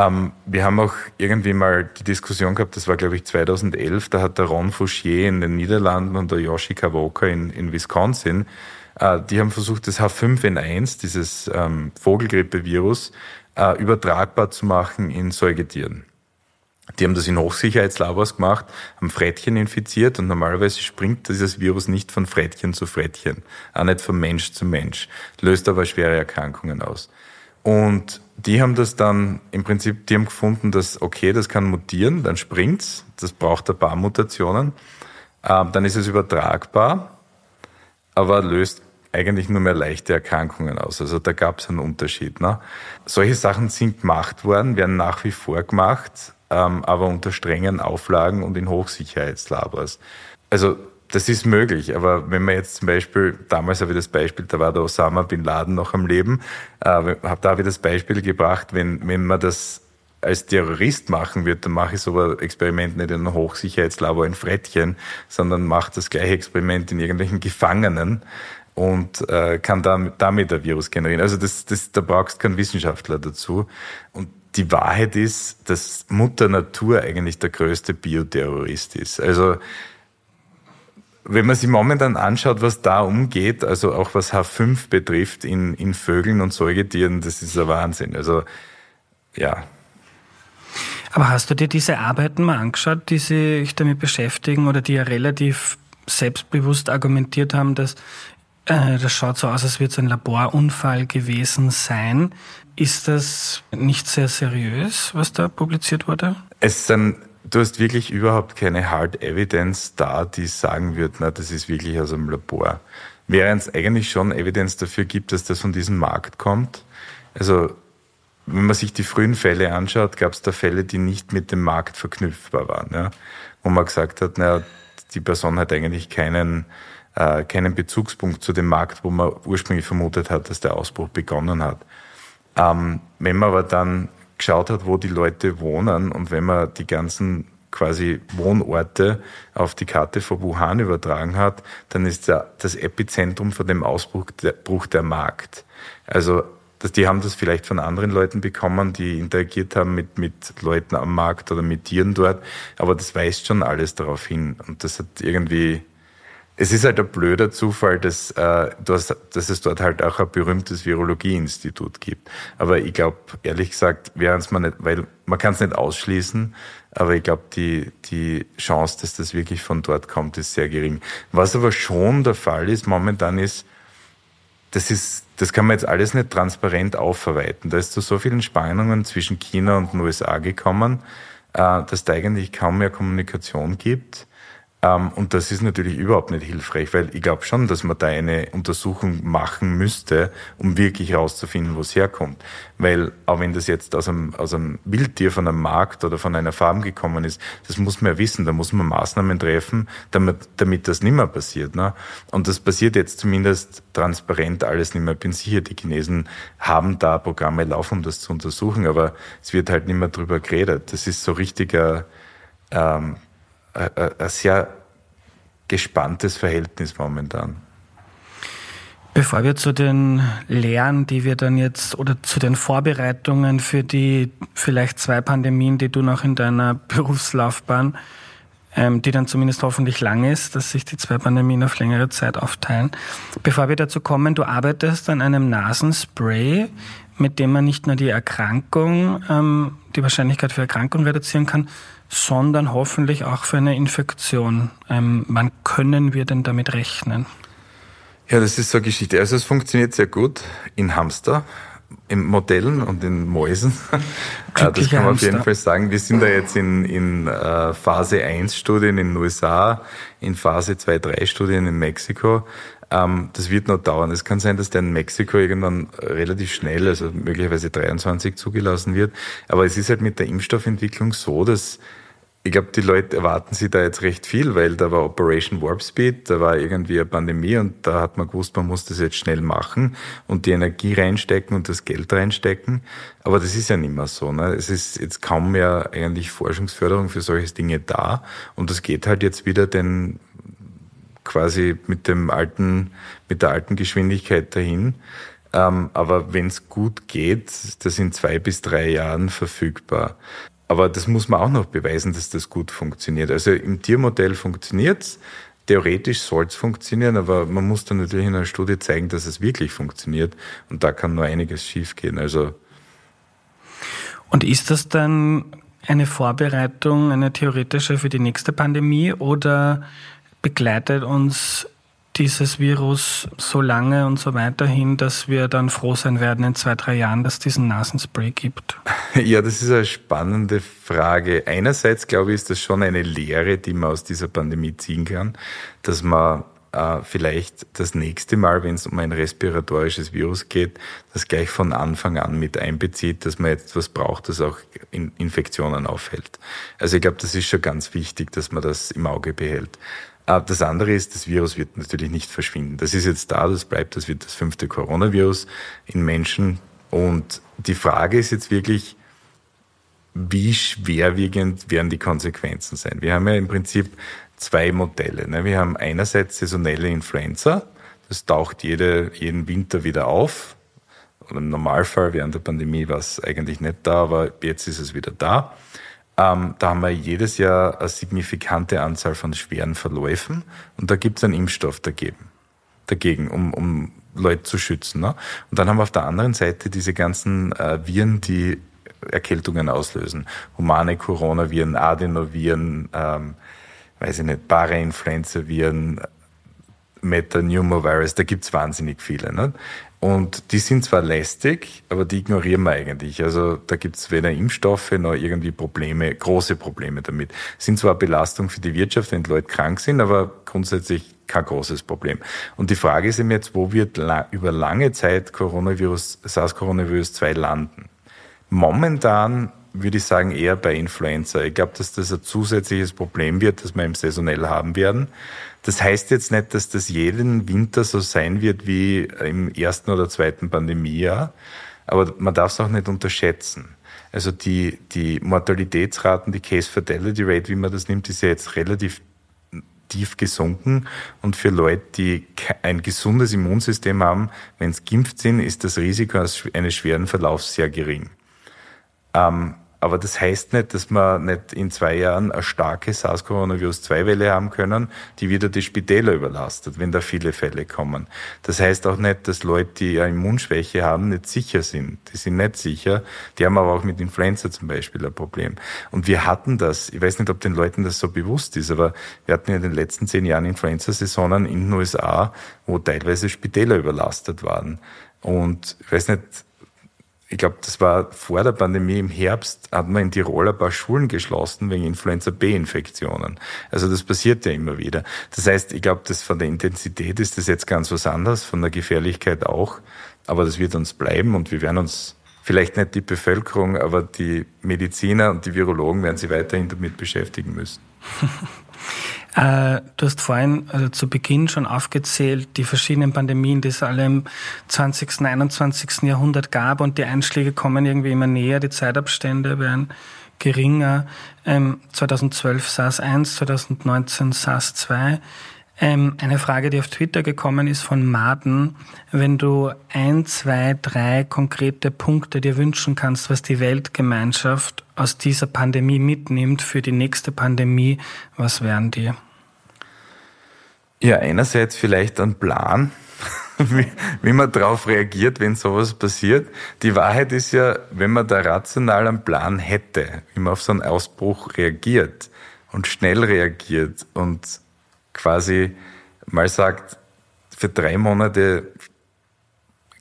Ähm, wir haben auch irgendwie mal die Diskussion gehabt, das war glaube ich 2011, da hat der Ron Fouchier in den Niederlanden und der Yoshi Kawoka in, in Wisconsin, äh, die haben versucht, das H5N1, dieses ähm, Vogelgrippevirus, äh, übertragbar zu machen in Säugetieren. Die haben das in Hochsicherheitslabors gemacht, haben Frettchen infiziert und normalerweise springt dieses Virus nicht von Frettchen zu Frettchen, auch nicht von Mensch zu Mensch, löst aber schwere Erkrankungen aus. Und die haben das dann im Prinzip, die haben gefunden, dass okay, das kann mutieren, dann springt's, das braucht ein paar Mutationen, ähm, dann ist es übertragbar, aber löst eigentlich nur mehr leichte Erkrankungen aus. Also da gab es einen Unterschied. Ne? Solche Sachen sind gemacht worden, werden nach wie vor gemacht, ähm, aber unter strengen Auflagen und in Hochsicherheitslabors. Also das ist möglich, aber wenn man jetzt zum Beispiel, damals habe ich das Beispiel, da war der Osama Bin Laden noch am Leben, äh, habe da habe ich das Beispiel gebracht, wenn, wenn man das als Terrorist machen wird, dann mache ich so ein Experiment nicht in einem Hochsicherheitslabor in Frettchen, sondern mache das gleiche Experiment in irgendwelchen Gefangenen und äh, kann damit, damit ein Virus generieren. Also das, das, da brauchst keinen Wissenschaftler dazu. Und die Wahrheit ist, dass Mutter Natur eigentlich der größte Bioterrorist ist. Also wenn man sich momentan anschaut, was da umgeht, also auch was H5 betrifft in, in Vögeln und Säugetieren, das ist ein Wahnsinn. Also ja. Aber hast du dir diese Arbeiten mal angeschaut, die sich damit beschäftigen oder die ja relativ selbstbewusst argumentiert haben, dass äh, das schaut so aus, als würde es ein Laborunfall gewesen sein. Ist das nicht sehr seriös, was da publiziert wurde? Es sind du hast wirklich überhaupt keine Hard Evidence da, die sagen wird, na, das ist wirklich aus einem Labor. Während es eigentlich schon Evidenz dafür gibt, dass das von diesem Markt kommt. Also, wenn man sich die frühen Fälle anschaut, gab es da Fälle, die nicht mit dem Markt verknüpfbar waren, ja? wo man gesagt hat, naja, die Person hat eigentlich keinen äh, keinen Bezugspunkt zu dem Markt, wo man ursprünglich vermutet hat, dass der Ausbruch begonnen hat. Ähm, wenn man aber dann geschaut hat, wo die Leute wohnen und wenn man die ganzen quasi Wohnorte auf die Karte von Wuhan übertragen hat, dann ist das Epizentrum von dem Ausbruch der, Markt. Also die haben das vielleicht von anderen Leuten bekommen, die interagiert haben mit, mit Leuten am Markt oder mit Tieren dort, aber das weist schon alles darauf hin. Und das hat irgendwie es ist halt ein blöder Zufall, dass, äh, dass, dass es dort halt auch ein berühmtes Virologieinstitut gibt. Aber ich glaube, ehrlich gesagt, wäre mal nicht, weil man kann es nicht ausschließen, aber ich glaube, die, die Chance, dass das wirklich von dort kommt, ist sehr gering. Was aber schon der Fall ist momentan ist, das ist, das kann man jetzt alles nicht transparent aufverweiten. Da ist zu so vielen Spannungen zwischen China und den USA gekommen, äh, dass da eigentlich kaum mehr Kommunikation gibt. Ähm, und das ist natürlich überhaupt nicht hilfreich, weil ich glaube schon, dass man da eine Untersuchung machen müsste, um wirklich herauszufinden, wo es herkommt. Weil auch wenn das jetzt aus einem, aus einem Wildtier von einem Markt oder von einer Farm gekommen ist, das muss man ja wissen, da muss man Maßnahmen treffen, damit, damit das nicht mehr passiert. Ne? Und das passiert jetzt zumindest transparent alles nicht mehr. Ich bin sicher, die Chinesen haben da Programme laufen, um das zu untersuchen, aber es wird halt nicht mehr drüber geredet. Das ist so richtiger... Ähm, ein sehr gespanntes Verhältnis momentan. Bevor wir zu den Lehren, die wir dann jetzt oder zu den Vorbereitungen für die vielleicht zwei Pandemien, die du noch in deiner Berufslaufbahn, ähm, die dann zumindest hoffentlich lang ist, dass sich die zwei Pandemien auf längere Zeit aufteilen. Bevor wir dazu kommen, du arbeitest an einem Nasenspray, mit dem man nicht nur die Erkrankung, ähm, die Wahrscheinlichkeit für Erkrankung reduzieren kann, sondern hoffentlich auch für eine Infektion. Ähm, wann können wir denn damit rechnen? Ja, das ist so eine Geschichte. Also es funktioniert sehr gut in Hamster, in Modellen und in Mäusen. Äh, das kann man auf jeden Fall sagen. Wir sind da jetzt in, in uh, Phase 1 Studien in den USA, in Phase 2, 3 Studien in Mexiko. Ähm, das wird noch dauern. Es kann sein, dass der in Mexiko irgendwann relativ schnell, also möglicherweise 23 zugelassen wird. Aber es ist halt mit der Impfstoffentwicklung so, dass ich glaube, die Leute erwarten sich da jetzt recht viel, weil da war Operation Warp Speed, da war irgendwie eine Pandemie und da hat man gewusst, man muss das jetzt schnell machen und die Energie reinstecken und das Geld reinstecken. Aber das ist ja nicht mehr so. Ne? Es ist jetzt kaum mehr eigentlich Forschungsförderung für solche Dinge da und das geht halt jetzt wieder den quasi mit dem alten, mit der alten Geschwindigkeit dahin. Ähm, aber wenn es gut geht, das in zwei bis drei Jahren verfügbar. Aber das muss man auch noch beweisen, dass das gut funktioniert. Also im Tiermodell funktioniert es. Theoretisch soll es funktionieren, aber man muss dann natürlich in einer Studie zeigen, dass es wirklich funktioniert. Und da kann nur einiges schiefgehen. Also und ist das dann eine Vorbereitung, eine theoretische für die nächste Pandemie oder begleitet uns dieses Virus so lange und so weiterhin, dass wir dann froh sein werden in zwei, drei Jahren, dass es diesen Nasenspray gibt? Ja, das ist eine spannende Frage. Einerseits glaube ich, ist das schon eine Lehre, die man aus dieser Pandemie ziehen kann, dass man äh, vielleicht das nächste Mal, wenn es um ein respiratorisches Virus geht, das gleich von Anfang an mit einbezieht, dass man etwas braucht, das auch in Infektionen aufhält. Also ich glaube, das ist schon ganz wichtig, dass man das im Auge behält. Ah, das andere ist, das Virus wird natürlich nicht verschwinden. Das ist jetzt da, das bleibt, das wird das fünfte Coronavirus in Menschen. Und die Frage ist jetzt wirklich, wie schwerwiegend werden die Konsequenzen sein? Wir haben ja im Prinzip zwei Modelle. Ne? Wir haben einerseits saisonelle Influenza, das taucht jede, jeden Winter wieder auf. Und Im Normalfall während der Pandemie war es eigentlich nicht da, aber jetzt ist es wieder da. Ähm, da haben wir jedes Jahr eine signifikante Anzahl von schweren Verläufen und da gibt es einen Impfstoff dagegen, dagegen um, um Leute zu schützen. Ne? Und dann haben wir auf der anderen Seite diese ganzen äh, Viren, die Erkältungen auslösen. Humane Coronaviren, Adenoviren, ähm, weiß ich nicht, Parainfluenza-Viren, Metapneumovirus, da gibt's wahnsinnig viele. Ne? Und die sind zwar lästig, aber die ignorieren wir eigentlich. Also da gibt's weder Impfstoffe noch irgendwie Probleme, große Probleme damit. Sind zwar Belastung für die Wirtschaft, wenn die Leute krank sind, aber grundsätzlich kein großes Problem. Und die Frage ist eben jetzt, wo wird über lange Zeit Coronavirus, SARS-Coronavirus 2 landen? Momentan würde ich sagen eher bei Influenza. Ich glaube, dass das ein zusätzliches Problem wird, das wir im Saisonell haben werden. Das heißt jetzt nicht, dass das jeden Winter so sein wird wie im ersten oder zweiten Pandemiejahr, aber man darf es auch nicht unterschätzen. Also die, die Mortalitätsraten, die Case Fatality Rate, wie man das nimmt, ist ja jetzt relativ tief gesunken. Und für Leute, die ein gesundes Immunsystem haben, wenn sie geimpft sind, ist das Risiko eines schweren Verlaufs sehr gering. Ähm, aber das heißt nicht, dass wir nicht in zwei Jahren eine starke SARS-Coronavirus-2-Welle haben können, die wieder die Spitäler überlastet, wenn da viele Fälle kommen. Das heißt auch nicht, dass Leute, die eine Immunschwäche haben, nicht sicher sind. Die sind nicht sicher. Die haben aber auch mit Influenza zum Beispiel ein Problem. Und wir hatten das, ich weiß nicht, ob den Leuten das so bewusst ist, aber wir hatten in den letzten zehn Jahren Influenza-Saisonen in den USA, wo teilweise Spitäler überlastet waren. Und ich weiß nicht, ich glaube, das war vor der Pandemie im Herbst, hat man in Tirol ein paar Schulen geschlossen wegen Influenza B-Infektionen. Also das passiert ja immer wieder. Das heißt, ich glaube, das von der Intensität ist das jetzt ganz was anderes, von der Gefährlichkeit auch. Aber das wird uns bleiben und wir werden uns vielleicht nicht die Bevölkerung, aber die Mediziner und die Virologen werden sich weiterhin damit beschäftigen müssen. Äh, du hast vorhin also zu Beginn schon aufgezählt, die verschiedenen Pandemien, die es alle im 20., 21. Jahrhundert gab und die Einschläge kommen irgendwie immer näher, die Zeitabstände werden geringer. Ähm, 2012 SARS-1, 2019 SARS-2. Ähm, eine Frage, die auf Twitter gekommen ist von Maden. Wenn du ein, zwei, drei konkrete Punkte dir wünschen kannst, was die Weltgemeinschaft aus dieser Pandemie mitnimmt für die nächste Pandemie, was wären die? Ja, einerseits vielleicht ein Plan, wie, wie man darauf reagiert, wenn sowas passiert. Die Wahrheit ist ja, wenn man da rational einen Plan hätte, wie man auf so einen Ausbruch reagiert und schnell reagiert und quasi mal sagt, für drei Monate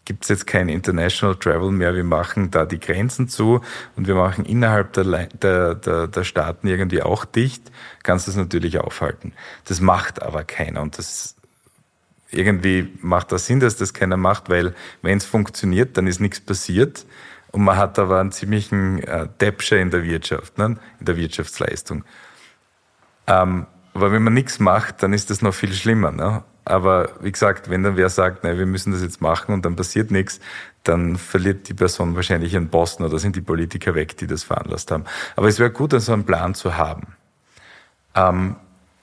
gibt es jetzt kein International Travel mehr, wir machen da die Grenzen zu und wir machen innerhalb der, der, der, der Staaten irgendwie auch dicht, kannst du es natürlich aufhalten. Das macht aber keiner und das irgendwie macht das Sinn, dass das keiner macht, weil wenn es funktioniert, dann ist nichts passiert und man hat aber einen ziemlichen äh, Deppscher in der Wirtschaft, ne? in der Wirtschaftsleistung. Ähm, aber wenn man nichts macht, dann ist das noch viel schlimmer. Ne? Aber wie gesagt, wenn dann wer sagt, nein, wir müssen das jetzt machen und dann passiert nichts, dann verliert die Person wahrscheinlich ihren Posten oder sind die Politiker weg, die das veranlasst haben. Aber es wäre gut, so einen Plan zu haben. Ähm,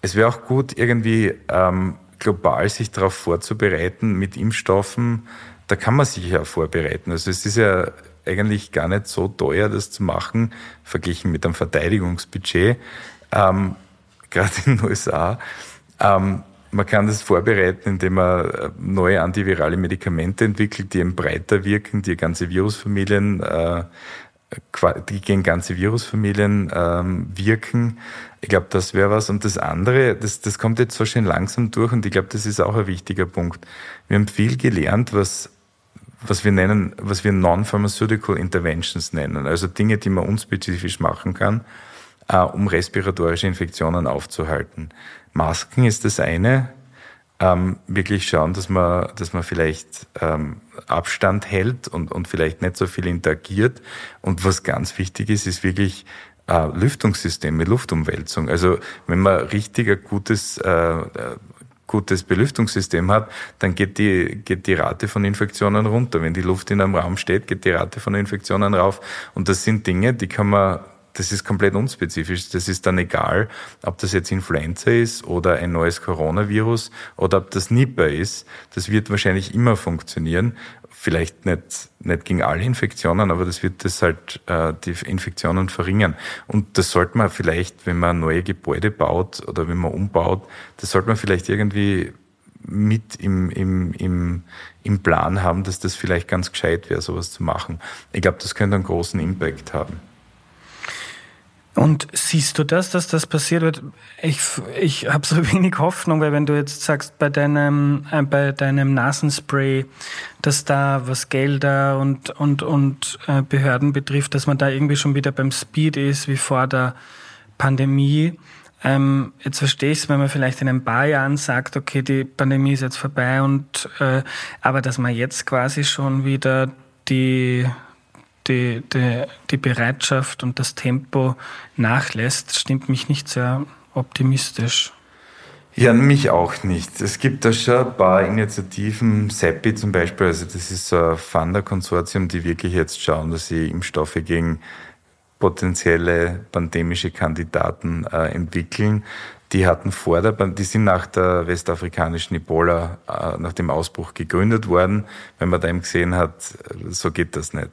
es wäre auch gut, irgendwie ähm, global sich darauf vorzubereiten mit Impfstoffen. Da kann man sich ja vorbereiten. Also es ist ja eigentlich gar nicht so teuer, das zu machen, verglichen mit einem Verteidigungsbudget, ähm, gerade in den USA. Ähm, man kann das vorbereiten, indem man äh, neue antivirale Medikamente entwickelt, die eben breiter wirken, die ganze Virusfamilien, äh, die gegen ganze Virusfamilien ähm, wirken. Ich glaube, das wäre was. Und das andere, das, das kommt jetzt so schön langsam durch und ich glaube, das ist auch ein wichtiger Punkt. Wir haben viel gelernt, was was wir nennen, was wir Non-Pharmaceutical Interventions nennen, also Dinge, die man unspezifisch machen kann, äh, um respiratorische Infektionen aufzuhalten. Masken ist das eine, ähm, wirklich schauen, dass man, dass man vielleicht ähm, Abstand hält und, und vielleicht nicht so viel interagiert. Und was ganz wichtig ist, ist wirklich äh, Lüftungssysteme, Luftumwälzung. Also wenn man richtig ein gutes äh, gutes Belüftungssystem hat, dann geht die, geht die Rate von Infektionen runter. Wenn die Luft in einem Raum steht, geht die Rate von Infektionen rauf. Und das sind Dinge, die kann man, das ist komplett unspezifisch. Das ist dann egal, ob das jetzt Influenza ist oder ein neues Coronavirus oder ob das Nipah ist. Das wird wahrscheinlich immer funktionieren vielleicht nicht, nicht gegen alle Infektionen, aber das wird das halt äh, die Infektionen verringern. Und das sollte man vielleicht, wenn man neue Gebäude baut oder wenn man umbaut, das sollte man vielleicht irgendwie mit im, im, im, im Plan haben, dass das vielleicht ganz gescheit wäre, sowas zu machen. Ich glaube, das könnte einen großen Impact haben. Und siehst du das, dass das passiert wird? Ich, ich habe so wenig Hoffnung, weil wenn du jetzt sagst, bei deinem, äh, bei deinem Nasenspray, dass da was Gelder und, und, und äh, Behörden betrifft, dass man da irgendwie schon wieder beim Speed ist, wie vor der Pandemie. Ähm, jetzt verstehe ich es, wenn man vielleicht in ein paar Jahren sagt, okay, die Pandemie ist jetzt vorbei und äh, aber dass man jetzt quasi schon wieder die die, die, die Bereitschaft und das Tempo nachlässt, stimmt mich nicht sehr optimistisch. Ja, mich auch nicht. Es gibt da schon ein paar Initiativen, SEPI zum Beispiel, also das ist so ein Funder-Konsortium, die wirklich jetzt schauen, dass sie Impfstoffe gegen potenzielle pandemische Kandidaten äh, entwickeln. Die hatten vor der, die sind nach der westafrikanischen Ebola, äh, nach dem Ausbruch gegründet worden, wenn man da eben gesehen hat, so geht das nicht.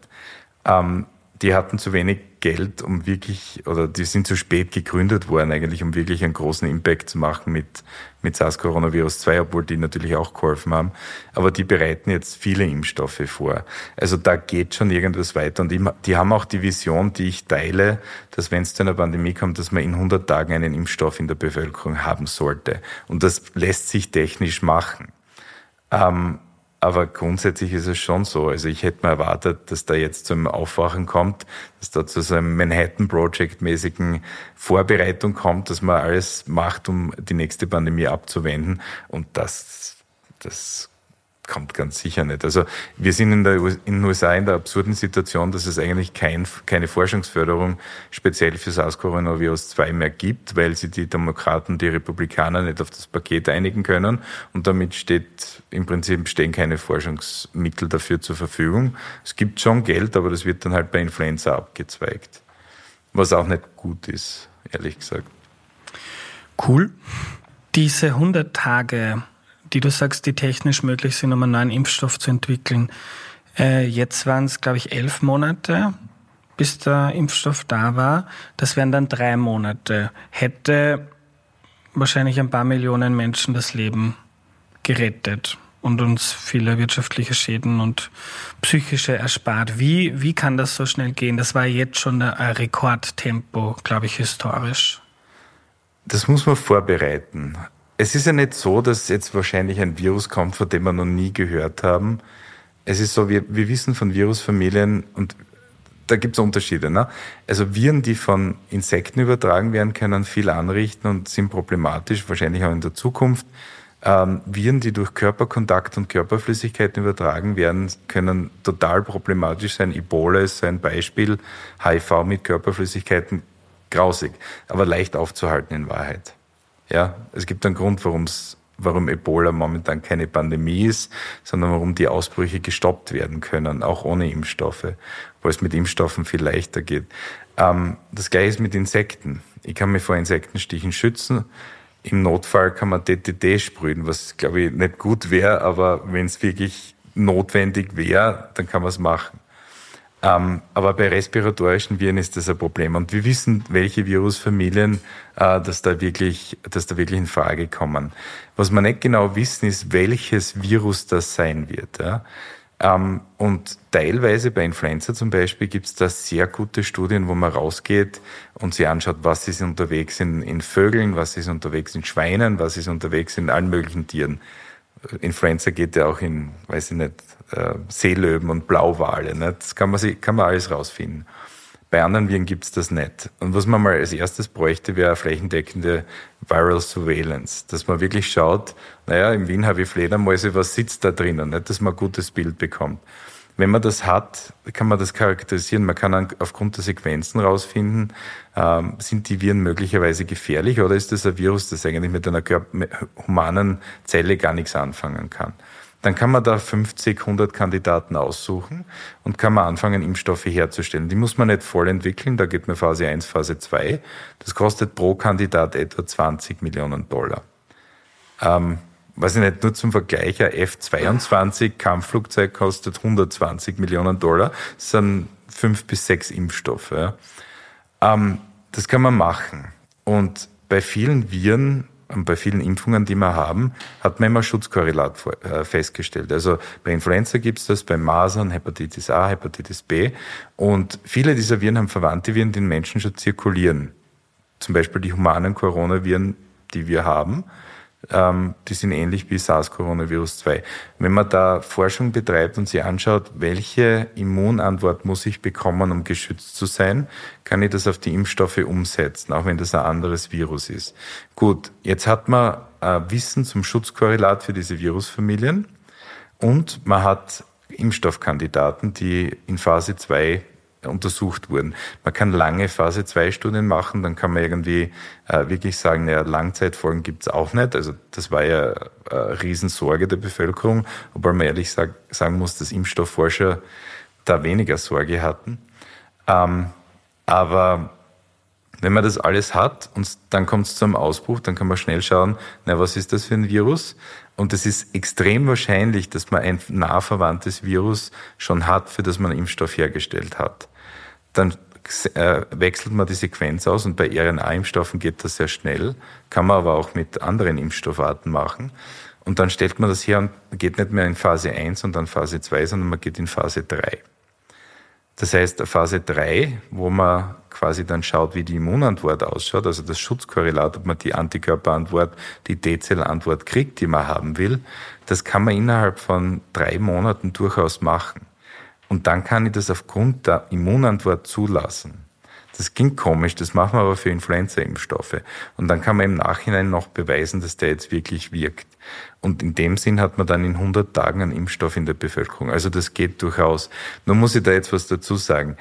Ähm, die hatten zu wenig Geld, um wirklich, oder die sind zu spät gegründet worden eigentlich, um wirklich einen großen Impact zu machen mit, mit SARS-Coronavirus 2, obwohl die natürlich auch geholfen haben. Aber die bereiten jetzt viele Impfstoffe vor. Also da geht schon irgendwas weiter. Und die, die haben auch die Vision, die ich teile, dass wenn es zu einer Pandemie kommt, dass man in 100 Tagen einen Impfstoff in der Bevölkerung haben sollte. Und das lässt sich technisch machen. Ähm, aber grundsätzlich ist es schon so. Also ich hätte mir erwartet, dass da jetzt zum Aufwachen kommt, dass da zu so einem Manhattan Project mäßigen Vorbereitung kommt, dass man alles macht, um die nächste Pandemie abzuwenden. Und das, das kommt ganz sicher nicht. Also wir sind in, der, in den USA in der absurden Situation, dass es eigentlich kein, keine Forschungsförderung speziell für SARS-Coronavirus 2 mehr gibt, weil sie die Demokraten, die Republikaner nicht auf das Paket einigen können und damit steht im Prinzip stehen keine Forschungsmittel dafür zur Verfügung. Es gibt schon Geld, aber das wird dann halt bei Influenza abgezweigt, was auch nicht gut ist, ehrlich gesagt. Cool. Diese 100 Tage die du sagst, die technisch möglich sind, um einen neuen Impfstoff zu entwickeln. Äh, jetzt waren es, glaube ich, elf Monate, bis der Impfstoff da war. Das wären dann drei Monate. Hätte wahrscheinlich ein paar Millionen Menschen das Leben gerettet und uns viele wirtschaftliche Schäden und psychische erspart. Wie, wie kann das so schnell gehen? Das war jetzt schon ein Rekordtempo, glaube ich, historisch. Das muss man vorbereiten. Es ist ja nicht so, dass jetzt wahrscheinlich ein Virus kommt, von dem wir noch nie gehört haben. Es ist so, wir, wir wissen von Virusfamilien und da gibt es Unterschiede. Ne? Also Viren, die von Insekten übertragen werden, können viel anrichten und sind problematisch, wahrscheinlich auch in der Zukunft. Ähm, Viren, die durch Körperkontakt und Körperflüssigkeiten übertragen werden, können total problematisch sein. Ebola ist so ein Beispiel. HIV mit Körperflüssigkeiten, grausig, aber leicht aufzuhalten in Wahrheit. Ja, es gibt einen Grund, warum es warum Ebola momentan keine Pandemie ist, sondern warum die Ausbrüche gestoppt werden können, auch ohne Impfstoffe, wo es mit Impfstoffen viel leichter geht. Ähm, das gleiche ist mit Insekten. Ich kann mich vor Insektenstichen schützen. Im Notfall kann man DTD sprühen, was glaube ich nicht gut wäre, aber wenn es wirklich notwendig wäre, dann kann man es machen. Ähm, aber bei respiratorischen Viren ist das ein Problem. Und wir wissen, welche Virusfamilien äh, dass da wirklich, dass da wirklich in Frage kommen. Was wir nicht genau wissen, ist, welches Virus das sein wird. Ja? Ähm, und teilweise bei Influenza zum Beispiel gibt es da sehr gute Studien, wo man rausgeht und sich anschaut, was ist unterwegs in, in Vögeln, was ist unterwegs in Schweinen, was ist unterwegs in allen möglichen Tieren. Influenza geht ja auch in, weiß ich nicht, äh, Seelöwen und Blauwale. Ne? Das kann man, sich, kann man alles rausfinden. Bei anderen Viren gibt's das nicht. Und was man mal als erstes bräuchte, wäre flächendeckende Viral Surveillance, dass man wirklich schaut, naja, im Wien habe ich Fledermäuse, was sitzt da drinnen, nicht, dass man ein gutes Bild bekommt. Wenn man das hat, kann man das charakterisieren. Man kann aufgrund der Sequenzen rausfinden, ähm, sind die Viren möglicherweise gefährlich oder ist das ein Virus, das eigentlich mit einer humanen Zelle gar nichts anfangen kann dann kann man da 50, 100 Kandidaten aussuchen und kann man anfangen, Impfstoffe herzustellen. Die muss man nicht voll entwickeln, da geht man Phase 1, Phase 2. Das kostet pro Kandidat etwa 20 Millionen Dollar. Ähm, weiß ich nicht, nur zum Vergleich, ein F-22 Kampfflugzeug kostet 120 Millionen Dollar. Das sind fünf bis sechs Impfstoffe. Ähm, das kann man machen. Und bei vielen Viren und bei vielen Impfungen, die wir haben, hat man immer Schutzkorrelat äh, festgestellt. Also bei Influenza gibt es das, bei Masern, Hepatitis A, Hepatitis B. Und viele dieser Viren haben verwandte Viren, die in Menschen schon zirkulieren. Zum Beispiel die humanen Coronaviren, die wir haben ähm, die sind ähnlich wie SARS-Coronavirus 2. Wenn man da Forschung betreibt und sich anschaut, welche Immunantwort muss ich bekommen, um geschützt zu sein, kann ich das auf die Impfstoffe umsetzen, auch wenn das ein anderes Virus ist. Gut, jetzt hat man äh, Wissen zum Schutzkorrelat für diese Virusfamilien und man hat Impfstoffkandidaten, die in Phase 2 untersucht wurden. Man kann lange Phase 2 Studien machen, dann kann man irgendwie äh, wirklich sagen, ja, Langzeitfolgen gibt's auch nicht. Also das war ja eine Riesensorge der Bevölkerung, obwohl man ehrlich sag, sagen muss, dass Impfstoffforscher da weniger Sorge hatten. Ähm, aber wenn man das alles hat und dann kommt es zum Ausbruch, dann kann man schnell schauen, na, was ist das für ein Virus? Und es ist extrem wahrscheinlich, dass man ein nah verwandtes Virus schon hat, für das man Impfstoff hergestellt hat dann äh, wechselt man die Sequenz aus und bei RNA-Impfstoffen geht das sehr schnell, kann man aber auch mit anderen Impfstoffarten machen. Und dann stellt man das her und geht nicht mehr in Phase 1 und dann Phase 2, sondern man geht in Phase 3. Das heißt, Phase 3, wo man quasi dann schaut, wie die Immunantwort ausschaut, also das Schutzkorrelat, ob man die Antikörperantwort, die T-Zellantwort kriegt, die man haben will, das kann man innerhalb von drei Monaten durchaus machen. Und dann kann ich das aufgrund der Immunantwort zulassen. Das klingt komisch, das machen wir aber für Influenza-Impfstoffe. Und dann kann man im Nachhinein noch beweisen, dass der jetzt wirklich wirkt. Und in dem Sinn hat man dann in 100 Tagen einen Impfstoff in der Bevölkerung. Also das geht durchaus. Nur muss ich da jetzt was dazu sagen.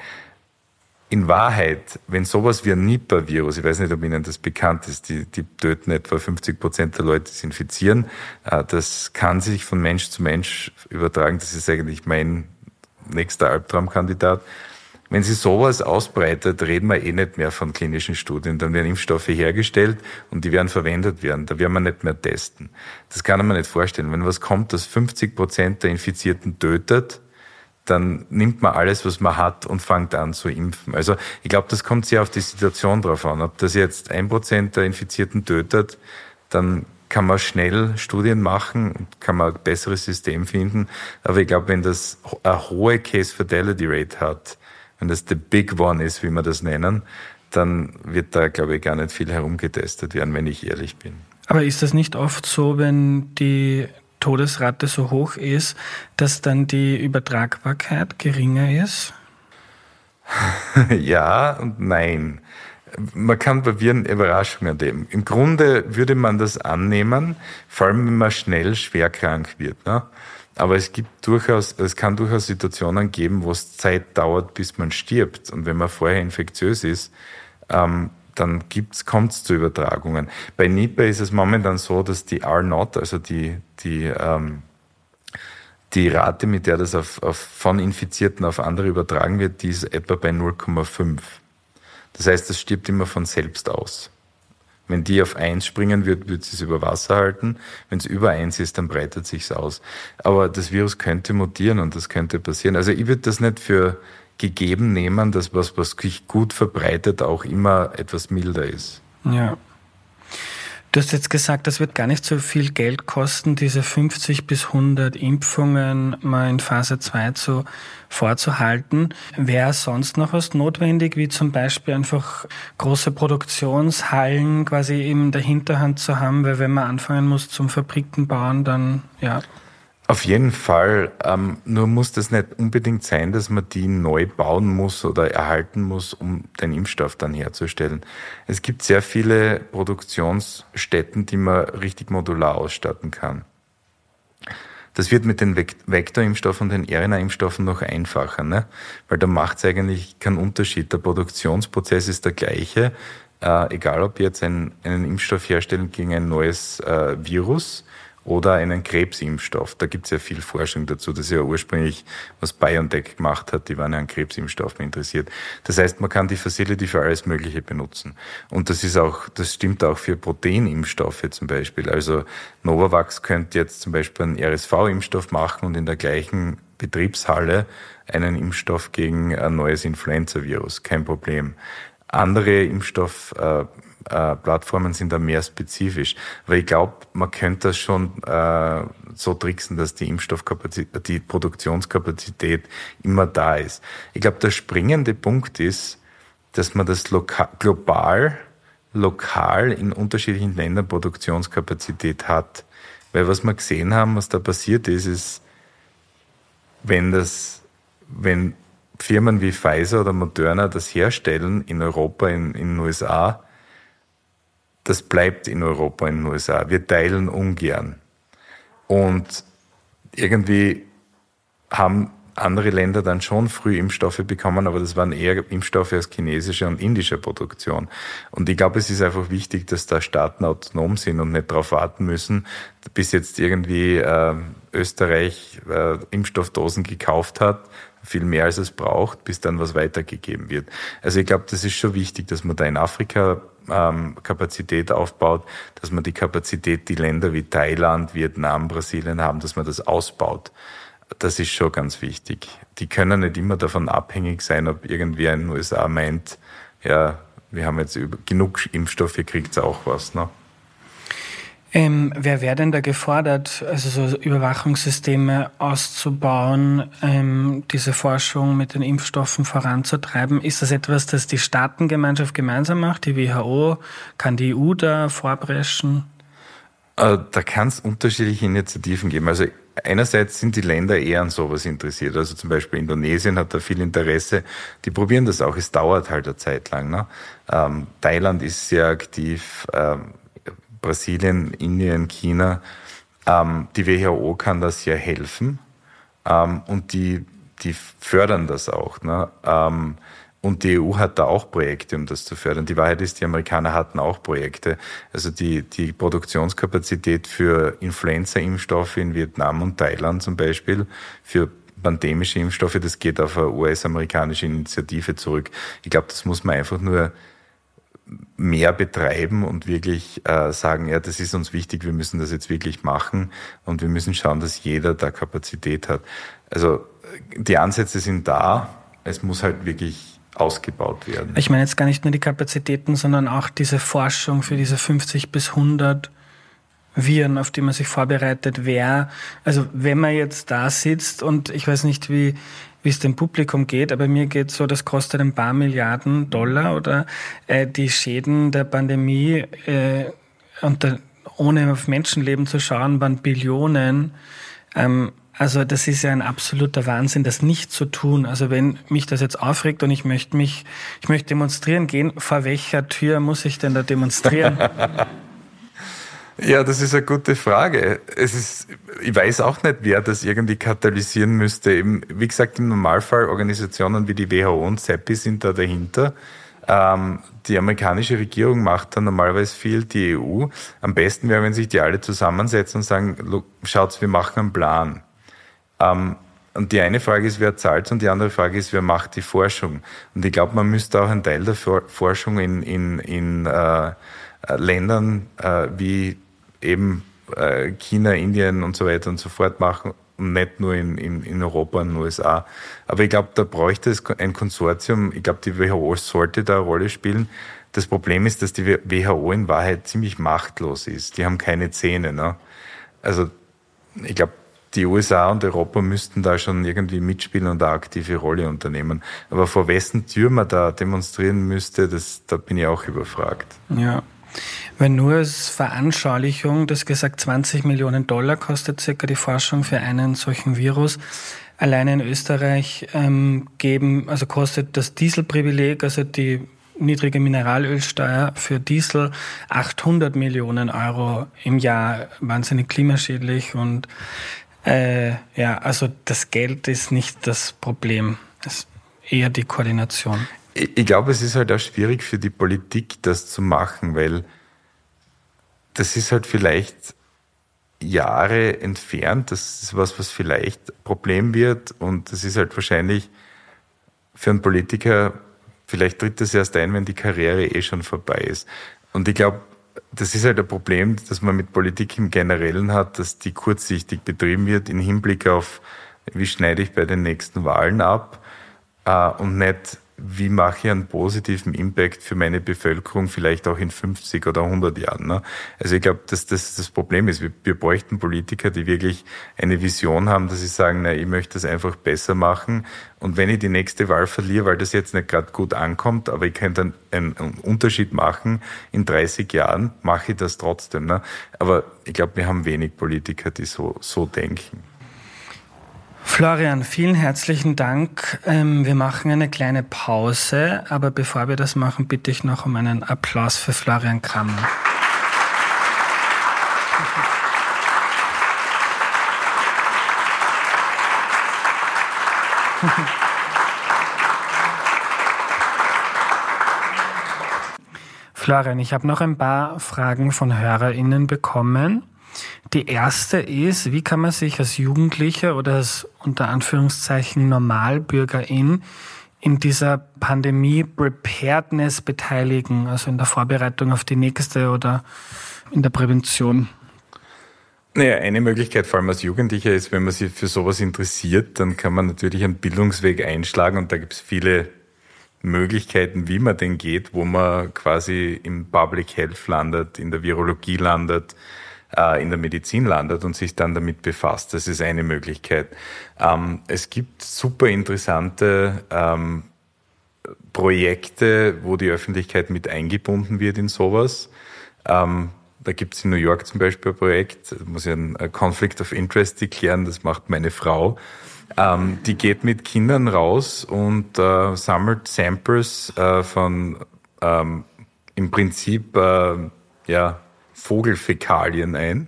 In Wahrheit, wenn sowas wie ein Nipah-Virus, ich weiß nicht, ob Ihnen das bekannt ist, die, die töten etwa 50 Prozent der Leute, die es infizieren, äh, das kann sich von Mensch zu Mensch übertragen. Das ist eigentlich mein nächster Albtraumkandidat. Wenn sie sowas ausbreitet, reden wir eh nicht mehr von klinischen Studien. Dann werden Impfstoffe hergestellt und die werden verwendet werden. Da werden wir nicht mehr testen. Das kann man nicht vorstellen. Wenn was kommt, das 50 Prozent der Infizierten tötet, dann nimmt man alles, was man hat und fängt an zu impfen. Also ich glaube, das kommt sehr auf die Situation drauf an. Ob das jetzt ein Prozent der Infizierten tötet, dann kann man schnell Studien machen kann man ein besseres System finden. Aber ich glaube, wenn das eine hohe Case Fidelity Rate hat, wenn das the big one ist, wie wir das nennen, dann wird da, glaube ich, gar nicht viel herumgetestet werden, wenn ich ehrlich bin. Aber ist das nicht oft so, wenn die Todesrate so hoch ist, dass dann die Übertragbarkeit geringer ist? ja und nein man kann bei Viren Überraschungen erleben. Im Grunde würde man das annehmen, vor allem wenn man schnell schwer krank wird. Ne? Aber es gibt durchaus, es kann durchaus Situationen geben, wo es Zeit dauert, bis man stirbt. Und wenn man vorher infektiös ist, ähm, dann kommt es zu Übertragungen. Bei Nipah ist es momentan so, dass die R-Not, also die, die, ähm, die Rate, mit der das auf, auf, von Infizierten auf andere übertragen wird, die ist etwa bei 0,5. Das heißt, das stirbt immer von selbst aus. Wenn die auf 1 springen wird, wird sie es über Wasser halten. Wenn es über 1 ist, dann breitet sich's aus. Aber das Virus könnte mutieren und das könnte passieren. Also ich würde das nicht für gegeben nehmen, dass was, was sich gut verbreitet, auch immer etwas milder ist. Ja. Du hast jetzt gesagt, das wird gar nicht so viel Geld kosten, diese 50 bis 100 Impfungen mal in Phase 2 zu, vorzuhalten. Wäre sonst noch was notwendig, wie zum Beispiel einfach große Produktionshallen quasi in der Hinterhand zu haben, weil wenn man anfangen muss zum Fabriken bauen, dann ja. Auf jeden Fall. Ähm, nur muss das nicht unbedingt sein, dass man die neu bauen muss oder erhalten muss, um den Impfstoff dann herzustellen. Es gibt sehr viele Produktionsstätten, die man richtig modular ausstatten kann. Das wird mit den Vektorimpfstoffen und den RNA-Impfstoffen noch einfacher, ne? weil da macht es eigentlich keinen Unterschied. Der Produktionsprozess ist der gleiche, äh, egal ob jetzt ein, einen Impfstoff herstellen gegen ein neues äh, Virus oder einen Krebsimpfstoff. Da gibt es ja viel Forschung dazu. Das ist ja ursprünglich, was BioNTech gemacht hat, die waren ja an Krebsimpfstoffen interessiert. Das heißt, man kann die Facility für alles Mögliche benutzen. Und das ist auch, das stimmt auch für Proteinimpfstoffe zum Beispiel. Also Novavax könnte jetzt zum Beispiel einen RSV-Impfstoff machen und in der gleichen Betriebshalle einen Impfstoff gegen ein neues Influenza-Virus. Kein Problem. Andere Impfstoff, äh, äh, Plattformen sind da mehr spezifisch. Weil ich glaube, man könnte das schon äh, so tricksen, dass die Impfstoffkapazität, die Produktionskapazität immer da ist. Ich glaube, der springende Punkt ist, dass man das lokal, global, lokal in unterschiedlichen Ländern Produktionskapazität hat. Weil was wir gesehen haben, was da passiert ist, ist, wenn das, wenn Firmen wie Pfizer oder Moderna das herstellen in Europa, in, in den USA, das bleibt in Europa, in den USA. Wir teilen ungern. Und irgendwie haben andere Länder dann schon früh Impfstoffe bekommen, aber das waren eher Impfstoffe aus chinesischer und indischer Produktion. Und ich glaube, es ist einfach wichtig, dass da Staaten autonom sind und nicht darauf warten müssen, bis jetzt irgendwie äh, Österreich äh, Impfstoffdosen gekauft hat, viel mehr als es braucht, bis dann was weitergegeben wird. Also ich glaube, das ist schon wichtig, dass man da in Afrika ähm, Kapazität aufbaut, dass man die Kapazität, die Länder wie Thailand, Vietnam, Brasilien haben, dass man das ausbaut. Das ist schon ganz wichtig. Die können nicht immer davon abhängig sein, ob irgendwer in den USA meint, ja, wir haben jetzt genug Impfstoff, ihr kriegt auch was. Ne? Ähm, wer wäre denn da gefordert, also so Überwachungssysteme auszubauen, ähm, diese Forschung mit den Impfstoffen voranzutreiben? Ist das etwas, das die Staatengemeinschaft gemeinsam macht, die WHO? Kann die EU da vorbrechen? Äh, da kann es unterschiedliche Initiativen geben. Also einerseits sind die Länder eher an sowas interessiert. Also zum Beispiel Indonesien hat da viel Interesse. Die probieren das auch. Es dauert halt eine Zeit lang. Ne? Ähm, Thailand ist sehr aktiv. Ähm, Brasilien, Indien, China. Ähm, die WHO kann das ja helfen ähm, und die, die fördern das auch. Ne? Ähm, und die EU hat da auch Projekte, um das zu fördern. Die Wahrheit ist, die Amerikaner hatten auch Projekte. Also die, die Produktionskapazität für Influenza-Impfstoffe in Vietnam und Thailand zum Beispiel, für pandemische Impfstoffe, das geht auf eine US-amerikanische Initiative zurück. Ich glaube, das muss man einfach nur mehr betreiben und wirklich äh, sagen, ja, das ist uns wichtig, wir müssen das jetzt wirklich machen und wir müssen schauen, dass jeder da Kapazität hat. Also die Ansätze sind da, es muss halt wirklich ausgebaut werden. Ich meine jetzt gar nicht nur die Kapazitäten, sondern auch diese Forschung für diese 50 bis 100 Viren, auf die man sich vorbereitet, wer, also wenn man jetzt da sitzt und ich weiß nicht, wie wie es dem Publikum geht, aber mir geht so, das kostet ein paar Milliarden Dollar oder äh, die Schäden der Pandemie äh, und der, ohne auf Menschenleben zu schauen, waren Billionen. Ähm, also das ist ja ein absoluter Wahnsinn, das nicht zu tun. Also wenn mich das jetzt aufregt und ich möchte mich, ich möchte demonstrieren gehen, vor welcher Tür muss ich denn da demonstrieren? Ja, das ist eine gute Frage. Es ist, ich weiß auch nicht, wer das irgendwie katalysieren müsste. Eben, wie gesagt, im Normalfall Organisationen wie die WHO und CEPI sind da dahinter. Ähm, die amerikanische Regierung macht da normalerweise viel, die EU. Am besten wäre, wenn sich die alle zusammensetzen und sagen, schaut, wir machen einen Plan. Ähm, und die eine Frage ist, wer zahlt und die andere Frage ist, wer macht die Forschung. Und ich glaube, man müsste auch einen Teil der Forschung in, in, in äh, Ländern äh, wie eben äh, China, Indien und so weiter und so fort machen und nicht nur in, in, in Europa und den USA. Aber ich glaube, da bräuchte es ein Konsortium. Ich glaube, die WHO sollte da eine Rolle spielen. Das Problem ist, dass die WHO in Wahrheit ziemlich machtlos ist. Die haben keine Zähne. Ne? Also ich glaube, die USA und Europa müssten da schon irgendwie mitspielen und eine aktive Rolle unternehmen. Aber vor wessen Tür man da demonstrieren müsste, das, da bin ich auch überfragt. Ja. Wenn nur als Veranschaulichung, das gesagt 20 Millionen Dollar kostet circa die Forschung für einen solchen Virus. Alleine in Österreich ähm, geben, also kostet das Dieselprivileg, also die niedrige Mineralölsteuer für Diesel 800 Millionen Euro im Jahr, wahnsinnig klimaschädlich und äh, ja, also das Geld ist nicht das Problem, es ist eher die Koordination. Ich, glaube, es ist halt auch schwierig für die Politik, das zu machen, weil das ist halt vielleicht Jahre entfernt. Das ist was, was vielleicht Problem wird. Und das ist halt wahrscheinlich für einen Politiker, vielleicht tritt das erst ein, wenn die Karriere eh schon vorbei ist. Und ich glaube, das ist halt ein Problem, das man mit Politik im Generellen hat, dass die kurzsichtig betrieben wird im Hinblick auf, wie schneide ich bei den nächsten Wahlen ab äh, und nicht wie mache ich einen positiven Impact für meine Bevölkerung vielleicht auch in 50 oder 100 Jahren. Ne? Also ich glaube, dass das das Problem ist. Wir, wir bräuchten Politiker, die wirklich eine Vision haben, dass sie sagen, na, ich möchte das einfach besser machen. Und wenn ich die nächste Wahl verliere, weil das jetzt nicht gerade gut ankommt, aber ich könnte einen, einen Unterschied machen, in 30 Jahren mache ich das trotzdem. Ne? Aber ich glaube, wir haben wenig Politiker, die so, so denken. Florian, vielen herzlichen Dank. Ähm, wir machen eine kleine Pause, aber bevor wir das machen, bitte ich noch um einen Applaus für Florian Krammer. Florian, ich habe noch ein paar Fragen von HörerInnen bekommen. Die erste ist, wie kann man sich als Jugendlicher oder als unter Anführungszeichen Normalbürgerin in dieser Pandemie Preparedness beteiligen, also in der Vorbereitung auf die nächste oder in der Prävention? Naja, eine Möglichkeit, vor allem als Jugendlicher, ist, wenn man sich für sowas interessiert, dann kann man natürlich einen Bildungsweg einschlagen und da gibt es viele Möglichkeiten, wie man den geht, wo man quasi im Public Health landet, in der Virologie landet, in der Medizin landet und sich dann damit befasst. Das ist eine Möglichkeit. Ähm, es gibt super interessante ähm, Projekte, wo die Öffentlichkeit mit eingebunden wird in sowas. Ähm, da gibt es in New York zum Beispiel ein Projekt, da muss ich einen Conflict of Interest deklären, das macht meine Frau. Ähm, die geht mit Kindern raus und äh, sammelt Samples äh, von ähm, im Prinzip äh, ja, Vogelfäkalien ein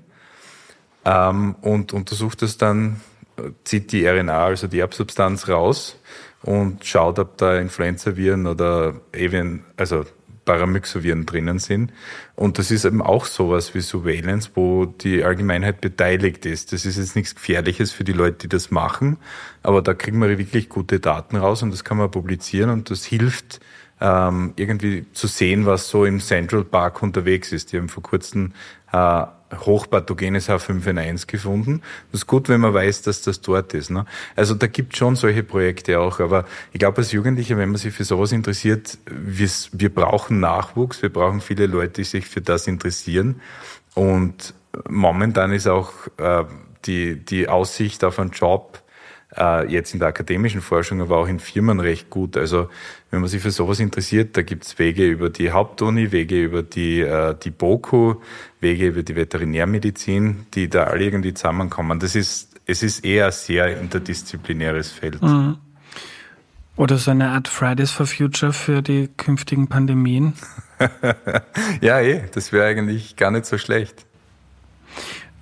ähm, und untersucht es dann, zieht die RNA, also die Erbsubstanz raus und schaut, ob da Influenza-Viren oder Avian, also Paramyxoviren drinnen sind. Und das ist eben auch sowas wie Surveillance, wo die Allgemeinheit beteiligt ist. Das ist jetzt nichts Gefährliches für die Leute, die das machen, aber da kriegen wir wirklich gute Daten raus und das kann man publizieren und das hilft ähm, irgendwie zu sehen, was so im Central Park unterwegs ist. Die haben vor kurzem äh, hochpathogenes H5N1 gefunden. Das ist gut, wenn man weiß, dass das dort ist. Ne? Also da gibt schon solche Projekte auch. Aber ich glaube, als Jugendlicher, wenn man sich für sowas interessiert, wir, brauchen Nachwuchs, wir brauchen viele Leute, die sich für das interessieren. Und momentan ist auch äh, die, die Aussicht auf einen Job äh, jetzt in der akademischen Forschung, aber auch in Firmen recht gut. Also wenn man sich für sowas interessiert, da gibt's Wege über die Hauptuni, Wege über die, äh, die BOKU, Wege über die Veterinärmedizin, die da alle irgendwie zusammenkommen. Das ist, es ist eher ein sehr interdisziplinäres Feld. Mhm. Oder so eine Art Fridays for Future für die künftigen Pandemien. ja, eh, das wäre eigentlich gar nicht so schlecht.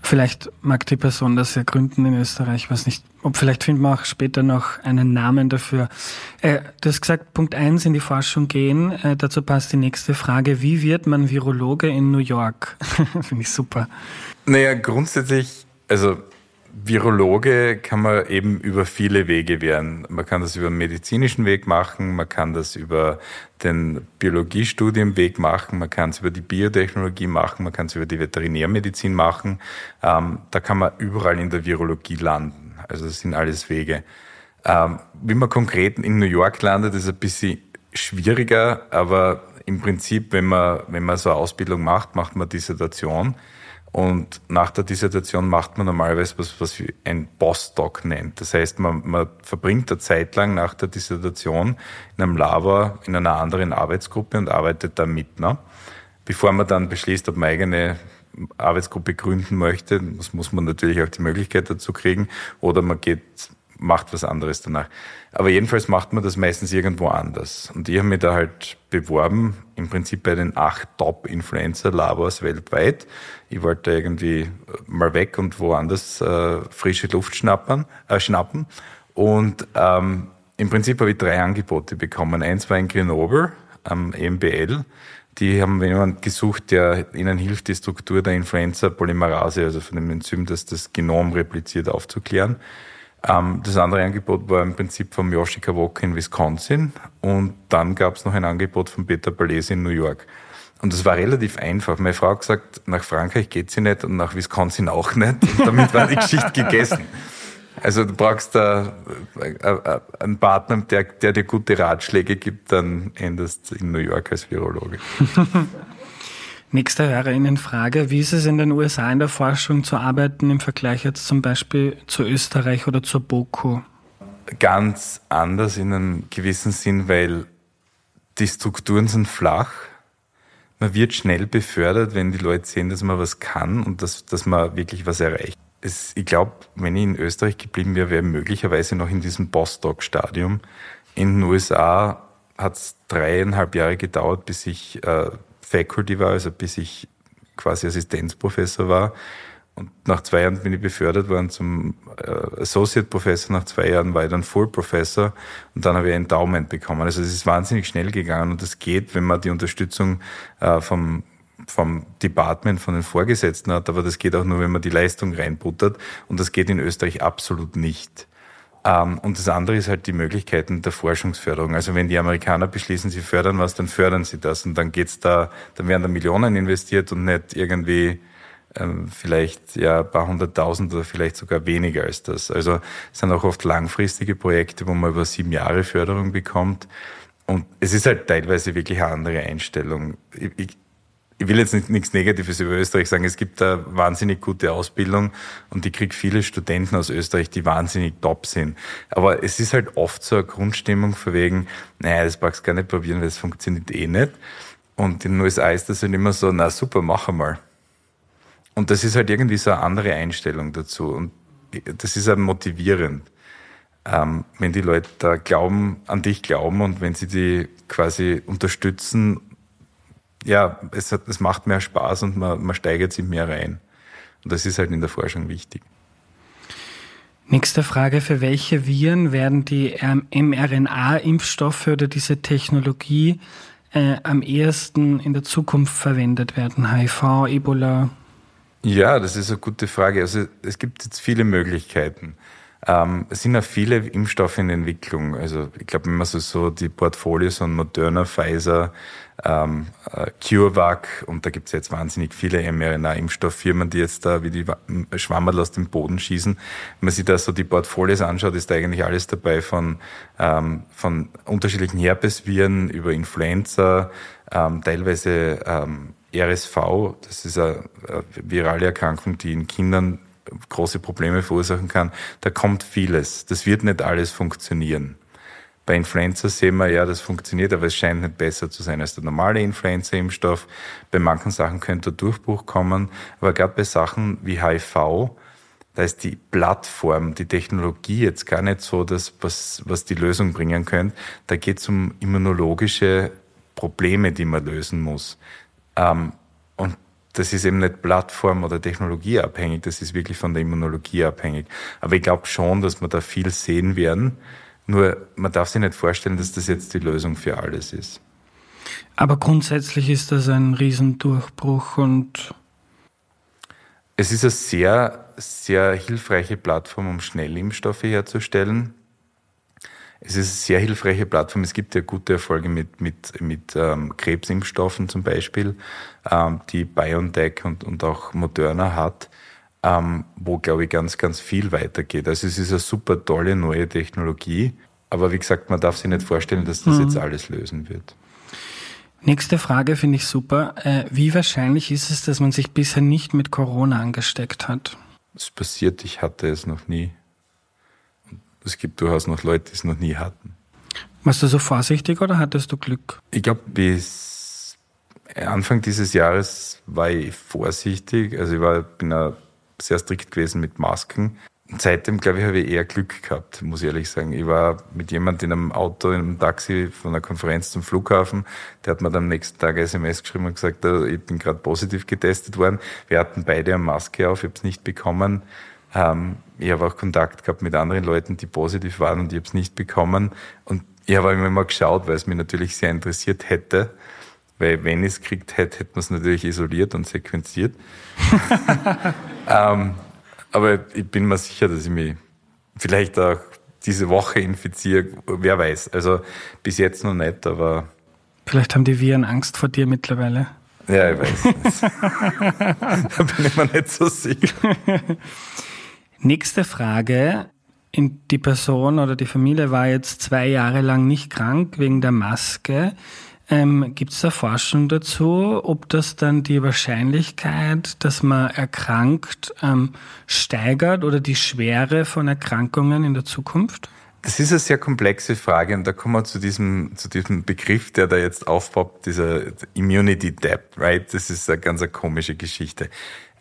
Vielleicht mag die Person das ja gründen in Österreich, weiß nicht. Ob vielleicht finden wir auch später noch einen Namen dafür. Äh, du hast gesagt, Punkt eins in die Forschung gehen. Äh, dazu passt die nächste Frage. Wie wird man Virologe in New York? Finde ich super. Naja, grundsätzlich, also Virologe kann man eben über viele Wege werden. Man kann das über einen medizinischen Weg machen, man kann das über den Biologiestudienweg machen, man kann es über die Biotechnologie machen, man kann es über die Veterinärmedizin machen. Ähm, da kann man überall in der Virologie landen. Also das sind alles Wege. Ähm, wie man konkret in New York landet, ist ein bisschen schwieriger, aber im Prinzip, wenn man, wenn man so eine Ausbildung macht, macht man Dissertation. Und nach der Dissertation macht man normalerweise was, was ein Postdoc nennt. Das heißt, man, man verbringt eine Zeit lang nach der Dissertation in einem Labor in einer anderen Arbeitsgruppe und arbeitet da mit. Ne? Bevor man dann beschließt, ob man eigene Arbeitsgruppe gründen möchte, das muss man natürlich auch die Möglichkeit dazu kriegen, oder man geht macht was anderes danach. Aber jedenfalls macht man das meistens irgendwo anders. Und ich habe mich da halt beworben, im Prinzip bei den acht Top-Influencer-Labors weltweit. Ich wollte irgendwie mal weg und woanders äh, frische Luft schnappern, äh, schnappen. Und ähm, im Prinzip habe ich drei Angebote bekommen. Eins war in Grenoble am MBL. Die haben jemanden gesucht, der ihnen hilft, die Struktur der Influenza-Polymerase, also von dem Enzym, das das Genom repliziert, aufzuklären. Ähm, das andere Angebot war im Prinzip vom Yoshika Walker in Wisconsin und dann gab es noch ein Angebot von Peter Palese in New York. Und das war relativ einfach. Meine Frau hat gesagt, nach Frankreich geht sie nicht und nach Wisconsin auch nicht. Und damit war die Geschichte gegessen. Also du brauchst da äh, äh, einen Partner, der, der dir gute Ratschläge gibt, dann endest in New York als Virologe. Nächste Hörerinnenfrage. Wie ist es in den USA in der Forschung zu arbeiten im Vergleich jetzt zum Beispiel zu Österreich oder zur BOKU? Ganz anders in einem gewissen Sinn, weil die Strukturen sind flach. Man wird schnell befördert, wenn die Leute sehen, dass man was kann und dass, dass man wirklich was erreicht. Es, ich glaube, wenn ich in Österreich geblieben wäre, wäre möglicherweise noch in diesem Postdoc-Stadium. In den USA hat es dreieinhalb Jahre gedauert, bis ich äh, Faculty war, also bis ich quasi Assistenzprofessor war. Und nach zwei Jahren bin ich befördert worden zum äh, Associate Professor. Nach zwei Jahren war ich dann Full Professor und dann habe ich ein Endowment bekommen. Also es ist wahnsinnig schnell gegangen und das geht, wenn man die Unterstützung äh, vom vom Department, von den Vorgesetzten hat, aber das geht auch nur, wenn man die Leistung reinbuttert und das geht in Österreich absolut nicht. Ähm, und das andere ist halt die Möglichkeiten der Forschungsförderung. Also wenn die Amerikaner beschließen, sie fördern was, dann fördern sie das. Und dann geht's da, dann werden da Millionen investiert und nicht irgendwie ähm, vielleicht ja ein paar hunderttausend oder vielleicht sogar weniger als das. Also es sind auch oft langfristige Projekte, wo man über sieben Jahre Förderung bekommt. Und es ist halt teilweise wirklich eine andere Einstellung. Ich, ich, ich will jetzt nicht, nichts Negatives über Österreich sagen. Es gibt da wahnsinnig gute Ausbildung und ich kriege viele Studenten aus Österreich, die wahnsinnig top sind. Aber es ist halt oft so eine Grundstimmung von wegen, naja, das brauchst du gar nicht probieren, weil es funktioniert eh nicht. Und in den USA ist das halt immer so, na super, mach einmal. Und das ist halt irgendwie so eine andere Einstellung dazu. Und das ist halt motivierend. Ähm, wenn die Leute da glauben, an dich glauben und wenn sie die quasi unterstützen ja, es, hat, es macht mehr Spaß und man, man steigert sich mehr rein. Und das ist halt in der Forschung wichtig. Nächste Frage, für welche Viren werden die mRNA-Impfstoffe oder diese Technologie äh, am ehesten in der Zukunft verwendet werden? HIV, Ebola? Ja, das ist eine gute Frage. Also es gibt jetzt viele Möglichkeiten. Ähm, es sind ja viele Impfstoffe in Entwicklung. Also ich glaube, wenn man so, so die Portfolios von Moderna, Pfizer, ähm, äh, CureVac und da gibt es jetzt wahnsinnig viele mRNA-Impfstofffirmen, die jetzt da wie die Schwammerl aus dem Boden schießen. Wenn man sich da so die Portfolios anschaut, ist da eigentlich alles dabei von, ähm, von unterschiedlichen Herpesviren über Influenza, ähm, teilweise ähm, RSV, das ist eine, eine virale Erkrankung, die in Kindern große Probleme verursachen kann. Da kommt vieles. Das wird nicht alles funktionieren. Bei Influenza sehen wir, ja, das funktioniert, aber es scheint nicht besser zu sein als der normale Influenza-Impfstoff. Bei manchen Sachen könnte der Durchbruch kommen, aber gerade bei Sachen wie HIV, da ist die Plattform, die Technologie jetzt gar nicht so das, was, was die Lösung bringen könnte. Da geht es um immunologische Probleme, die man lösen muss. Ähm, und das ist eben nicht plattform- oder technologieabhängig, das ist wirklich von der Immunologie abhängig. Aber ich glaube schon, dass wir da viel sehen werden. Nur man darf sich nicht vorstellen, dass das jetzt die Lösung für alles ist. Aber grundsätzlich ist das ein Riesendurchbruch und es ist eine sehr, sehr hilfreiche Plattform, um Schnellimpfstoffe herzustellen. Es ist eine sehr hilfreiche Plattform. Es gibt ja gute Erfolge mit, mit, mit ähm, Krebsimpfstoffen zum Beispiel, ähm, die BioNTech und, und auch Moderna hat, ähm, wo, glaube ich, ganz, ganz viel weitergeht. Also es ist eine super tolle neue Technologie. Aber wie gesagt, man darf sich nicht vorstellen, dass das mhm. jetzt alles lösen wird. Nächste Frage finde ich super. Äh, wie wahrscheinlich ist es, dass man sich bisher nicht mit Corona angesteckt hat? Es passiert, ich hatte es noch nie es gibt durchaus noch Leute, die es noch nie hatten. Warst du so vorsichtig oder hattest du Glück? Ich glaube, bis Anfang dieses Jahres war ich vorsichtig. Also ich war, bin auch sehr strikt gewesen mit Masken. Seitdem, glaube ich, habe ich eher Glück gehabt, muss ich ehrlich sagen. Ich war mit jemandem in einem Auto, in einem Taxi von einer Konferenz zum Flughafen. Der hat mir dann am nächsten Tag SMS geschrieben und gesagt, ich bin gerade positiv getestet worden. Wir hatten beide eine Maske auf, ich habe es nicht bekommen. Ähm, ich habe auch Kontakt gehabt mit anderen Leuten, die positiv waren und ich habe es nicht bekommen. Und ich habe immer mal geschaut, weil es mich natürlich sehr interessiert hätte. Weil wenn ich es gekriegt hätte, hätte man es natürlich isoliert und sequenziert. ähm, aber ich bin mir sicher, dass ich mich vielleicht auch diese Woche infiziere. Wer weiß. Also bis jetzt noch nicht, aber. Vielleicht haben die Viren Angst vor dir mittlerweile. Ja, ich weiß. da bin ich mir nicht so sicher. Nächste Frage. Die Person oder die Familie war jetzt zwei Jahre lang nicht krank wegen der Maske. Ähm, Gibt es da Forschung dazu, ob das dann die Wahrscheinlichkeit, dass man erkrankt, ähm, steigert oder die Schwere von Erkrankungen in der Zukunft? Das ist eine sehr komplexe Frage und da kommen wir zu diesem, zu diesem Begriff, der da jetzt aufpoppt, dieser Immunity Debt, right? Das ist eine ganz eine komische Geschichte.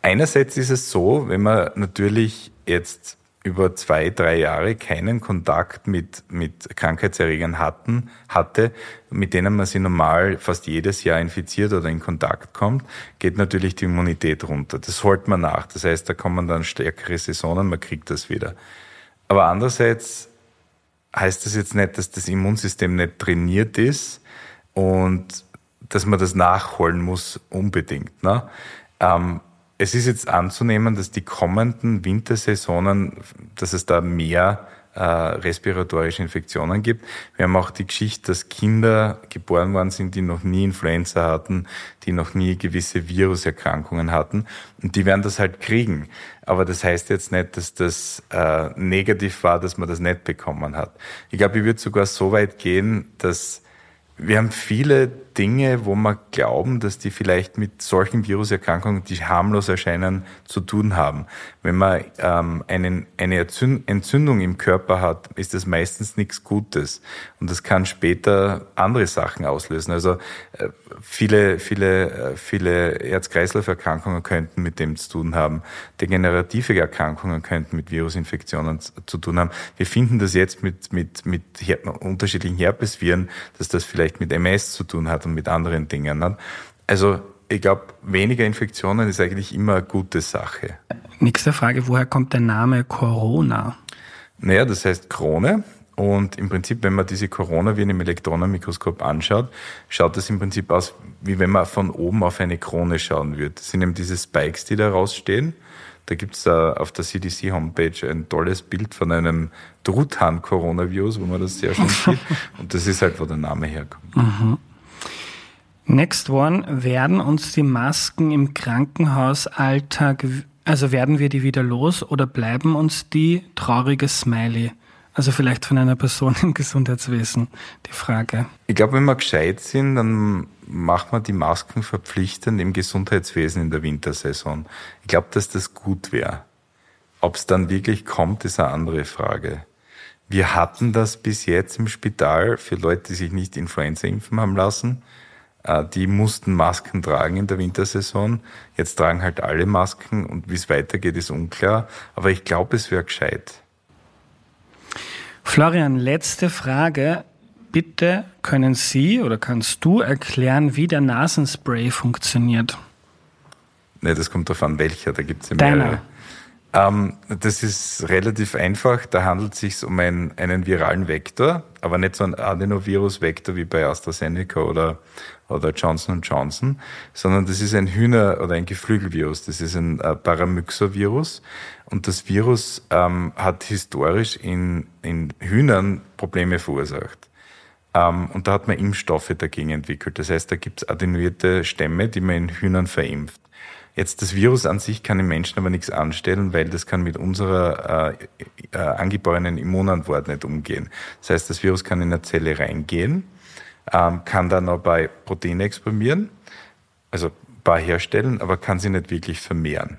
Einerseits ist es so, wenn man natürlich jetzt über zwei, drei Jahre keinen Kontakt mit, mit Krankheitserregern hatten, hatte, mit denen man sich normal fast jedes Jahr infiziert oder in Kontakt kommt, geht natürlich die Immunität runter. Das holt man nach. Das heißt, da kommen dann stärkere Saisonen, man kriegt das wieder. Aber andererseits heißt das jetzt nicht, dass das Immunsystem nicht trainiert ist und dass man das nachholen muss unbedingt. Ne? Ähm, es ist jetzt anzunehmen, dass die kommenden Wintersaisonen, dass es da mehr äh, respiratorische Infektionen gibt. Wir haben auch die Geschichte, dass Kinder geboren worden sind, die noch nie Influenza hatten, die noch nie gewisse Viruserkrankungen hatten. Und die werden das halt kriegen. Aber das heißt jetzt nicht, dass das äh, negativ war, dass man das nicht bekommen hat. Ich glaube, ich würde sogar so weit gehen, dass wir haben viele Dinge, wo wir glauben, dass die vielleicht mit solchen Viruserkrankungen, die harmlos erscheinen, zu tun haben. Wenn man ähm, einen, eine Entzündung im Körper hat, ist das meistens nichts Gutes. Und das kann später andere Sachen auslösen. Also äh, viele, viele, äh, viele Herz-Kreislauf-Erkrankungen könnten mit dem zu tun haben. Degenerative Erkrankungen könnten mit Virusinfektionen zu tun haben. Wir finden das jetzt mit, mit, mit unterschiedlichen Herpesviren, dass das vielleicht mit MS zu tun hat und mit anderen Dingen. Ne? Also ich glaube, weniger Infektionen ist eigentlich immer eine gute Sache. Nächste Frage, woher kommt der Name Corona? Naja, das heißt Krone. Und im Prinzip, wenn man diese Coronaviren im Elektronenmikroskop anschaut, schaut das im Prinzip aus, wie wenn man von oben auf eine Krone schauen würde. Das sind eben diese Spikes, die da rausstehen. Da gibt es auf der CDC-Homepage ein tolles Bild von einem Truthahn-Coronavirus, wo man das sehr schön sieht. Und das ist halt, wo der Name herkommt. Mhm. Next one, werden uns die Masken im Krankenhausalltag, also werden wir die wieder los oder bleiben uns die traurige Smiley? Also vielleicht von einer Person im Gesundheitswesen die Frage. Ich glaube, wenn wir gescheit sind, dann macht man die Masken verpflichtend im Gesundheitswesen in der Wintersaison. Ich glaube, dass das gut wäre. Ob es dann wirklich kommt, ist eine andere Frage. Wir hatten das bis jetzt im Spital für Leute, die sich nicht Influenza impfen haben lassen. Äh, die mussten Masken tragen in der Wintersaison. Jetzt tragen halt alle Masken und wie es weitergeht, ist unklar. Aber ich glaube, es wäre gescheit. Florian, letzte Frage. Bitte können Sie oder kannst du erklären, wie der Nasenspray funktioniert? Ne, das kommt darauf an, welcher, da gibt es ja mehrere. Ähm, das ist relativ einfach. Da handelt es sich um ein, einen viralen Vektor, aber nicht so ein Adenovirus-Vektor wie bei AstraZeneca oder, oder Johnson Johnson, sondern das ist ein Hühner- oder ein Geflügelvirus. Das ist ein äh, Paramyxovirus. Und das Virus ähm, hat historisch in, in Hühnern Probleme verursacht. Ähm, und da hat man Impfstoffe dagegen entwickelt. Das heißt, da gibt es attenuierte Stämme, die man in Hühnern verimpft. Jetzt das Virus an sich kann im Menschen aber nichts anstellen, weil das kann mit unserer äh, äh, angeborenen Immunantwort nicht umgehen. Das heißt, das Virus kann in eine Zelle reingehen, ähm, kann dann bei Proteine exprimieren, also paar herstellen, aber kann sie nicht wirklich vermehren.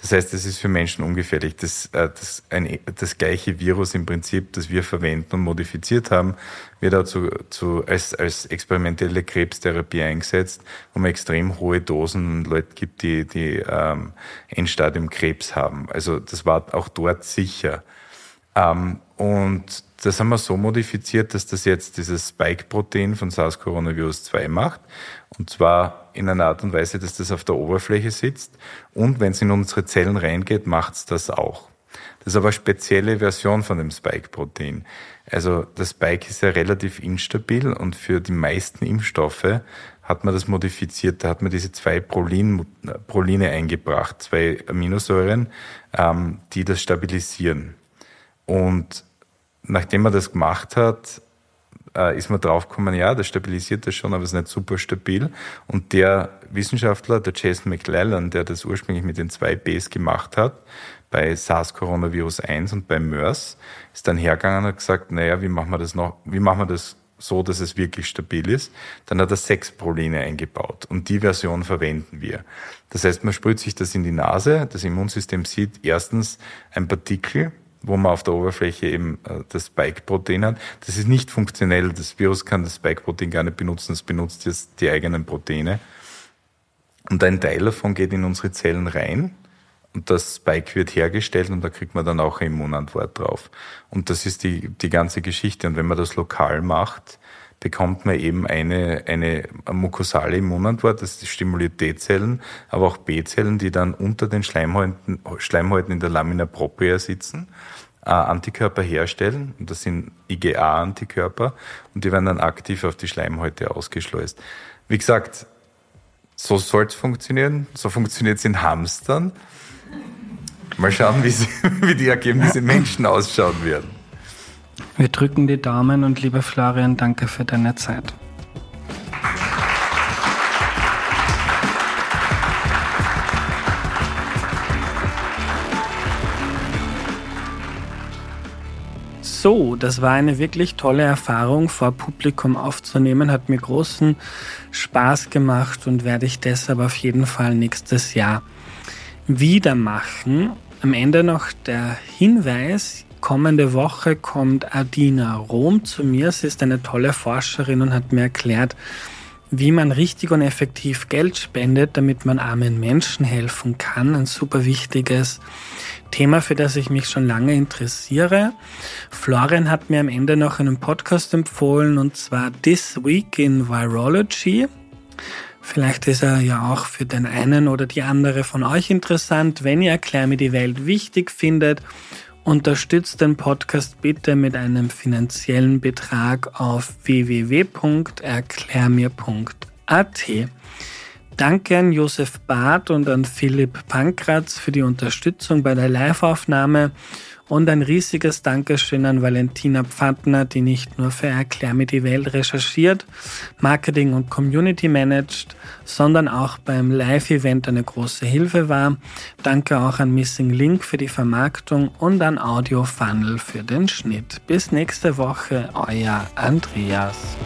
Das heißt, es ist für Menschen ungefährlich. Das, äh, das, ein, das gleiche Virus im Prinzip, das wir verwenden und modifiziert haben, wird auch zu, zu, als, als experimentelle Krebstherapie eingesetzt, wo man extrem hohe Dosen Leute gibt, die, die ähm, Endstadium Krebs haben. Also das war auch dort sicher. Ähm, und das haben wir so modifiziert, dass das jetzt dieses Spike-Protein von SARS-Coronavirus 2 macht. Und zwar in einer Art und Weise, dass das auf der Oberfläche sitzt. Und wenn es in unsere Zellen reingeht, macht es das auch. Das ist aber eine spezielle Version von dem Spike-Protein. Also das Spike ist ja relativ instabil und für die meisten Impfstoffe hat man das modifiziert. Da hat man diese zwei Prolin, Proline eingebracht, zwei Aminosäuren, ähm, die das stabilisieren. Und nachdem man das gemacht hat, äh, ist man draufgekommen, ja, das stabilisiert das schon, aber es ist nicht super stabil. Und der Wissenschaftler, der Jason McLellan, der das ursprünglich mit den zwei Bs gemacht hat, bei SARS-Coronavirus 1 und bei MERS, ist dann hergegangen und hat gesagt, naja, wie machen wir das noch, wie machen wir das so, dass es wirklich stabil ist. Dann hat er sechs Proline eingebaut und die Version verwenden wir. Das heißt, man sprüht sich das in die Nase, das Immunsystem sieht erstens ein Partikel, wo man auf der Oberfläche eben äh, das Spike-Protein hat. Das ist nicht funktionell. Das Virus kann das Spike-Protein gar nicht benutzen. Es benutzt jetzt die eigenen Proteine. Und ein Teil davon geht in unsere Zellen rein. Und das Spike wird hergestellt und da kriegt man dann auch eine Immunantwort drauf. Und das ist die, die ganze Geschichte. Und wenn man das lokal macht, bekommt man eben eine, eine mukosale Immunantwort, das stimuliert T-Zellen, aber auch B-Zellen, die dann unter den Schleimhäuten, Schleimhäuten in der Lamina propria sitzen, äh, Antikörper herstellen, und das sind IgA-Antikörper, und die werden dann aktiv auf die Schleimhäute ausgeschleust. Wie gesagt, so soll es funktionieren, so funktioniert es in Hamstern. Mal schauen, wie die Ergebnisse in Menschen ausschauen werden. Wir drücken die Daumen und lieber Florian, danke für deine Zeit. So, das war eine wirklich tolle Erfahrung, vor Publikum aufzunehmen. Hat mir großen Spaß gemacht und werde ich deshalb auf jeden Fall nächstes Jahr wieder machen. Am Ende noch der Hinweis, Kommende Woche kommt Adina Rom zu mir. Sie ist eine tolle Forscherin und hat mir erklärt, wie man richtig und effektiv Geld spendet, damit man armen Menschen helfen kann. Ein super wichtiges Thema, für das ich mich schon lange interessiere. Florian hat mir am Ende noch einen Podcast empfohlen und zwar This Week in Virology. Vielleicht ist er ja auch für den einen oder die andere von euch interessant. Wenn ihr Erklär mir die Welt wichtig findet Unterstützt den Podcast bitte mit einem finanziellen Betrag auf www.erklärmir.at. Danke an Josef Barth und an Philipp Pankratz für die Unterstützung bei der Liveaufnahme und ein riesiges Dankeschön an Valentina Pfadner, die nicht nur für Erklär mir die Welt recherchiert, Marketing und Community managt, sondern auch beim Live-Event eine große Hilfe war. Danke auch an Missing Link für die Vermarktung und an Audio Funnel für den Schnitt. Bis nächste Woche, euer Andreas.